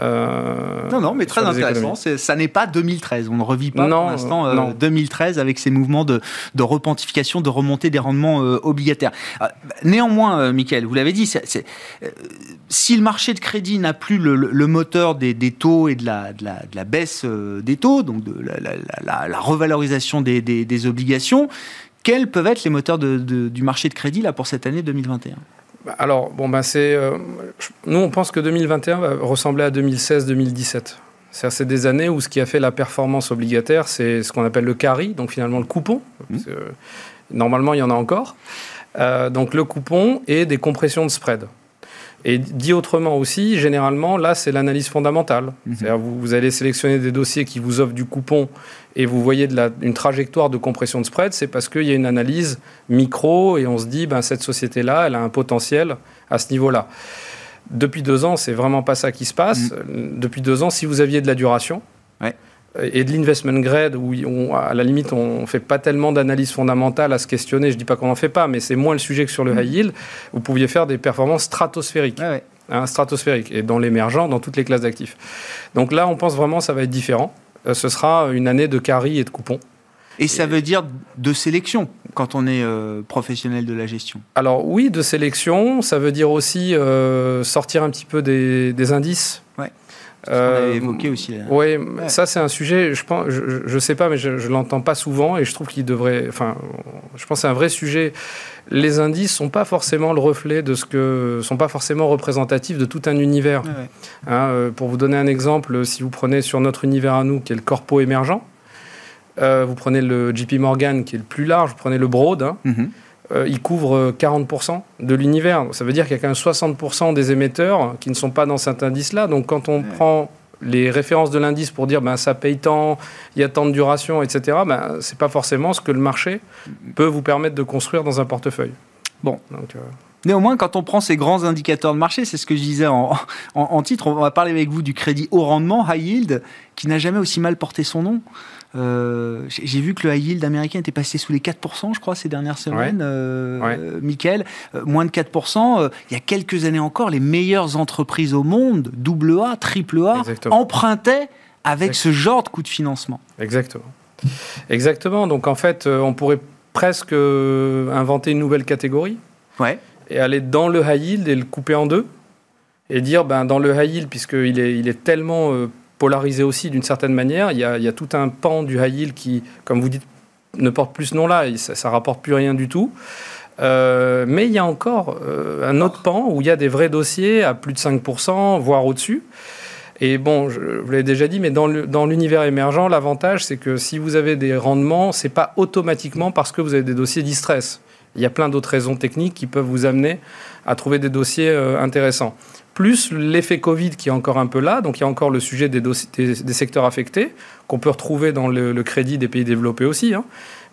Euh, non, non, mais très intéressant. Ça n'est pas 2013. On ne revit pas pour l'instant 2013 euh, avec ces mouvements de, de repentification, de remontée des rendements euh, obligataires. néanmoins, Michael, vous l'avez dit, si le marché de crédit n'a plus le, moteur des, taux et de la, de la, baisse des taux, donc de la, revalorisation des, des, obligations, quels peuvent être les moteurs du marché de crédit là, pour cette année 2021 bah, alors, bon, ben c'est. Euh, nous, on pense que 2021 va ressembler à 2016-2017. C'est des années où ce qui a fait la performance obligataire, c'est ce qu'on appelle le carry, donc finalement le coupon. Mmh. normalement, il y en a encore. Euh, donc le coupon et des compressions de spread. Et dit autrement aussi, généralement, là, c'est l'analyse fondamentale. Mhm. C'est-à-dire, vous, vous, allez sélectionner des dossiers qui vous offrent du coupon et vous voyez de la, une trajectoire de compression de spread, c'est parce qu'il y a une analyse micro et on se dit, ben, cette société-là, elle a un potentiel à ce niveau-là. Depuis deux ans, c'est vraiment pas ça qui se passe. Mhm. Depuis deux ans, si vous aviez de la duration, ouais et de l'investment grade, où à la limite, on ne fait pas tellement d'analyse fondamentale à se questionner. Je ne dis pas qu'on n'en fait pas, mais c'est moins le sujet que sur le mm. high yield. Vous pouviez faire des performances stratosphériques. Hein, stratosphériques. Et dans l'émergent, dans toutes les classes d'actifs. Donc là, on pense vraiment que ça va être différent. Euh, ce sera une année de carry et de coupons. Et ça veut dire de sélection quand on est euh, professionnel de la gestion? Alors oui, de sélection. Ça veut dire aussi euh, sortir un petit peu des, des indices. Ouais. Euh, évoqué aussi. Oui, ça c'est un sujet, je pense, je, sais pas, mais je, ne l'entends pas souvent et je trouve qu'il devrait. Enfin, je pense que c'est un vrai sujet. Les indices sont pas forcément le reflet de ce que, sont pas forcément représentatifs de tout un univers. Hein, euh, pour vous donner un exemple, si vous prenez sur notre univers à nous, qui est le corpo émergent, euh, vous prenez le JP Morgan qui est le plus large, vous prenez le Broad. Hein, mm-hmm. Euh, il couvre 40% euh, de l'univers. Ça veut dire qu'il y a quand même 60% des émetteurs qui ne sont pas dans cet indice-là. Donc quand on prend les références de l'indice pour dire ben, ça paye tant, il y a tant de duration, etc., ben, ce n'est pas forcément ce que le marché peut vous permettre de construire dans un portefeuille. Bon. Donc, euh, Néanmoins, quand on prend ces grands indicateurs de marché, c'est ce que je disais en, en, titre, on va parler avec vous du crédit haut rendement, high yield, qui n'a jamais aussi mal porté son nom. Euh, j'ai vu que le high yield américain était passé sous les 4%, je crois, ces dernières semaines. Euh, Michael, euh, moins de 4%. il y a quelques années encore, les meilleures entreprises au monde, AA, AAA, empruntaient avec ce genre de coût de financement. Exactement. Exactement. Donc en fait, on pourrait presque inventer une nouvelle catégorie Ouais. et aller dans le high yield et le couper en deux et dire ben, dans le high yield, puisqu'il est, il est tellement euh, polarisé aussi d'une certaine manière, il y, a, tout un pan du high qui, comme vous dites, ne porte plus ce nom-là, ça, ça rapporte plus rien du tout. Euh, mais il y a encore euh, un autre pan où il y a des vrais dossiers à plus de 5%, voire au-dessus. Et bon, je vous l'avais déjà dit, mais dans l'univers émergent, l'avantage, c'est que si vous avez des rendements, c'est pas automatiquement parce que vous avez des dossiers distress. Il y a plein d'autres raisons techniques qui peuvent vous amener à trouver des dossiers euh, intéressants. Plus l'effet Covid qui est encore un peu là, donc il y a encore le sujet des, secteurs affectés, qu'on peut retrouver dans le, le crédit des pays développés aussi, hein.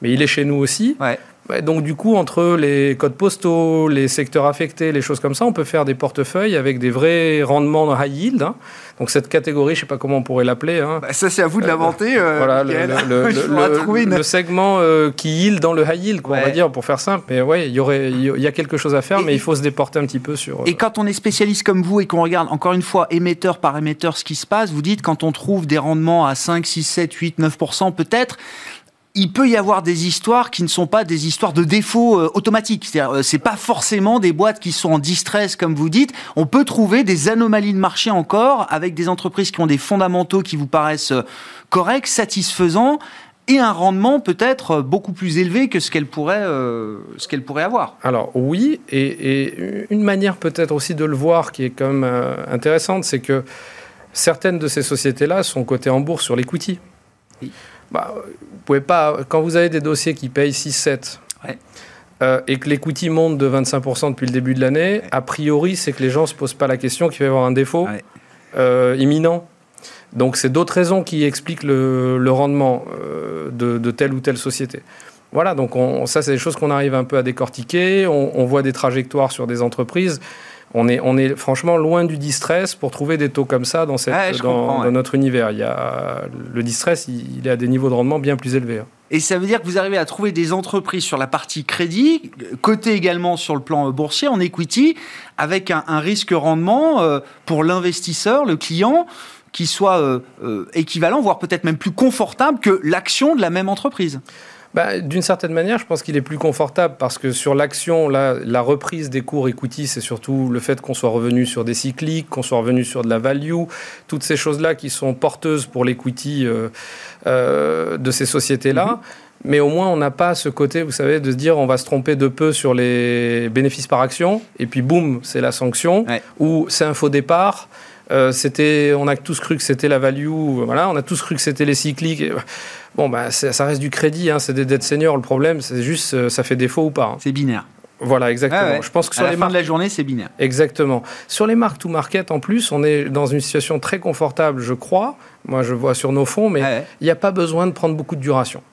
Mais il est chez nous aussi. Ouais. Ouais, donc du coup, entre les codes postaux, les secteurs affectés, les choses comme ça, on peut faire des portefeuilles avec des vrais rendements de high yield. hein. Donc cette catégorie, je sais pas comment on pourrait l'appeler. hein. Bah, ça, c'est à vous de l'inventer. euh, voilà, le, segment euh, qui yield dans le high yield, quoi, on va dire, pour faire simple. Mais ouais, il y aurait, il y a quelque chose à faire, Et- mais il faut se déporter un petit peu sur. euh, Et quand on est spécialiste comme vous et qu'on regarde encore une fois émetteur par émetteur ce qui se passe, vous dites quand on trouve des rendements à 5, 6, 7, 8, 9% peut-être, il peut y avoir des histoires qui ne sont pas des histoires de défaut euh, automatique. C'est-à-dire, euh, c'est pas forcément des boîtes qui sont en distress, comme vous dites. On peut trouver des anomalies de marché encore avec des entreprises qui ont des fondamentaux qui vous paraissent euh, corrects, satisfaisants et un rendement peut-être euh, beaucoup plus élevé que ce qu'elles pourraient, euh, ce qu'elles pourraient avoir. Alors oui, et, et une manière peut-être aussi de le voir qui est quand même euh, intéressante, c'est que certaines de ces sociétés-là sont cotées en bourse sur l'equity. Oui. Bah, vous pouvez pas, quand vous avez des dossiers qui payent 6-7 Ouais. euh, et que l'equity monte de 25% depuis le début de l'année, a priori, c'est que les gens ne se posent pas la question qu'il va y avoir un défaut Ouais. euh, imminent. Donc c'est d'autres raisons qui expliquent le, le rendement euh, de, de telle ou telle société. Voilà, donc on- ça c'est des choses qu'on arrive un peu à décortiquer. On, on voit des trajectoires sur des entreprises. On est, on est franchement loin du distress pour trouver des taux comme ça dans, cette, Ouais, je dans, comprends, ouais. dans notre univers. Il y a, le distress, il, il est à des niveaux de rendement bien plus élevés. hein. Et ça veut dire que vous arrivez à trouver des entreprises sur la partie crédit, cotées également sur le plan euh, boursier, en equity, avec un, un risque-rendement euh, pour l'investisseur, le client, qui soit euh, équivalent, voire peut-être même plus confortable que l'action de la même entreprise. Bah, D'une certaine manière, je pense qu'il est plus confortable parce que sur l'action, la reprise des cours equity, c'est surtout le fait qu'on soit revenu sur des cycliques, qu'on soit revenu sur de la value, toutes ces choses-là qui sont porteuses pour l'equity euh, euh, de ces sociétés-là. Mais au moins, on n'a pas ce côté, vous savez, de se dire on va se tromper de peu sur les bénéfices par action, et puis boum, c'est la sanction, Ouais. ou c'est un faux départ. Euh, c'était, on a tous cru que c'était la value, voilà, on a tous cru que c'était les cycliques. Et, Bon, bah, ça reste du crédit, hein, c'est des dettes seniors. Le problème, c'est juste, euh, ça fait défaut ou pas. hein. C'est binaire. Voilà, exactement. Ah ouais. Je pense que À sur la les fin de la journée, c'est binaire. Exactement. Sur les marques to market, en plus, on est dans une situation très confortable, je crois. Moi, je vois sur nos fonds, mais il Ah ouais. n'y a pas besoin de prendre beaucoup de duration.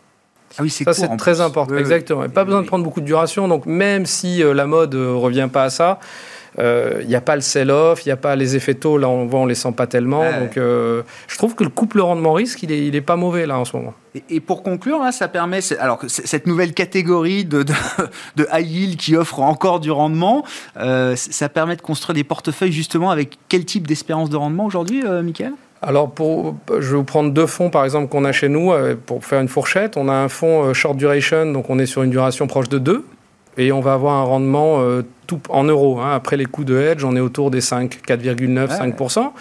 Ah oui, c'est Ça, c'est très plus. important. Oui, oui. Exactement. Et Pas besoin de prendre beaucoup de duration. Donc, même si euh, la mode ne revient pas à ça, euh, il n'y a pas le sell-off, il n'y a pas les effets taux. Là, on voit, on les sent pas tellement. Ouais. Donc, euh, je trouve que le couple rendement-risque, il est, il est pas mauvais là en ce moment. Et, pour conclure, là, ça permet, alors cette nouvelle catégorie de, de, de high yield qui offre encore du rendement, euh, ça permet de construire des portefeuilles justement avec quel type d'espérance de rendement aujourd'hui, euh, Michael? Alors, pour, je vais vous prendre deux fonds, par exemple, qu'on a chez nous, euh, pour faire une fourchette. On a un fonds euh, short duration, donc on est sur une duration proche de 2, et on va avoir un rendement euh, tout en euros. hein. Après les coûts de hedge, on est autour des 5, 4,9, Ouais. 5%.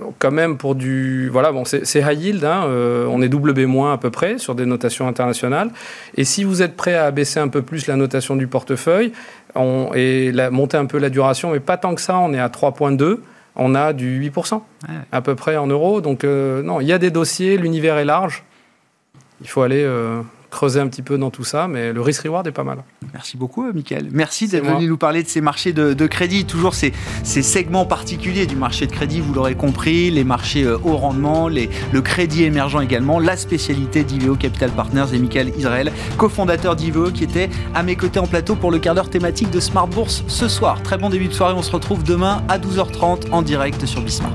Donc, quand même, pour du. Voilà, bon, c'est high yield, hein, euh, on est double B- à peu près sur des notations internationales. Et si vous êtes prêt à abaisser un peu plus la notation du portefeuille on, et la, monter un peu la duration, mais pas tant que ça, on est à 3,2 on a du 8% à peu près en euros. Donc euh, non, il y a des dossiers, l'univers est large. Il faut aller euh, creuser un petit peu dans tout ça, mais le risk-reward est pas mal. Merci beaucoup, euh, Michael. Merci d'être venu nous parler de ces marchés de, de crédit, toujours ces, ces segments particuliers du marché de crédit, vous l'aurez compris, les marchés euh, haut rendement, les, le crédit émergent également, la spécialité d'Iveo Capital Partners et Michael Israël, cofondateur d'Iveo, qui était à mes côtés en plateau pour le quart d'heure thématique de Smart Bourse ce soir. Très bon début de soirée, on se retrouve demain à 12h30 en direct sur Bismart.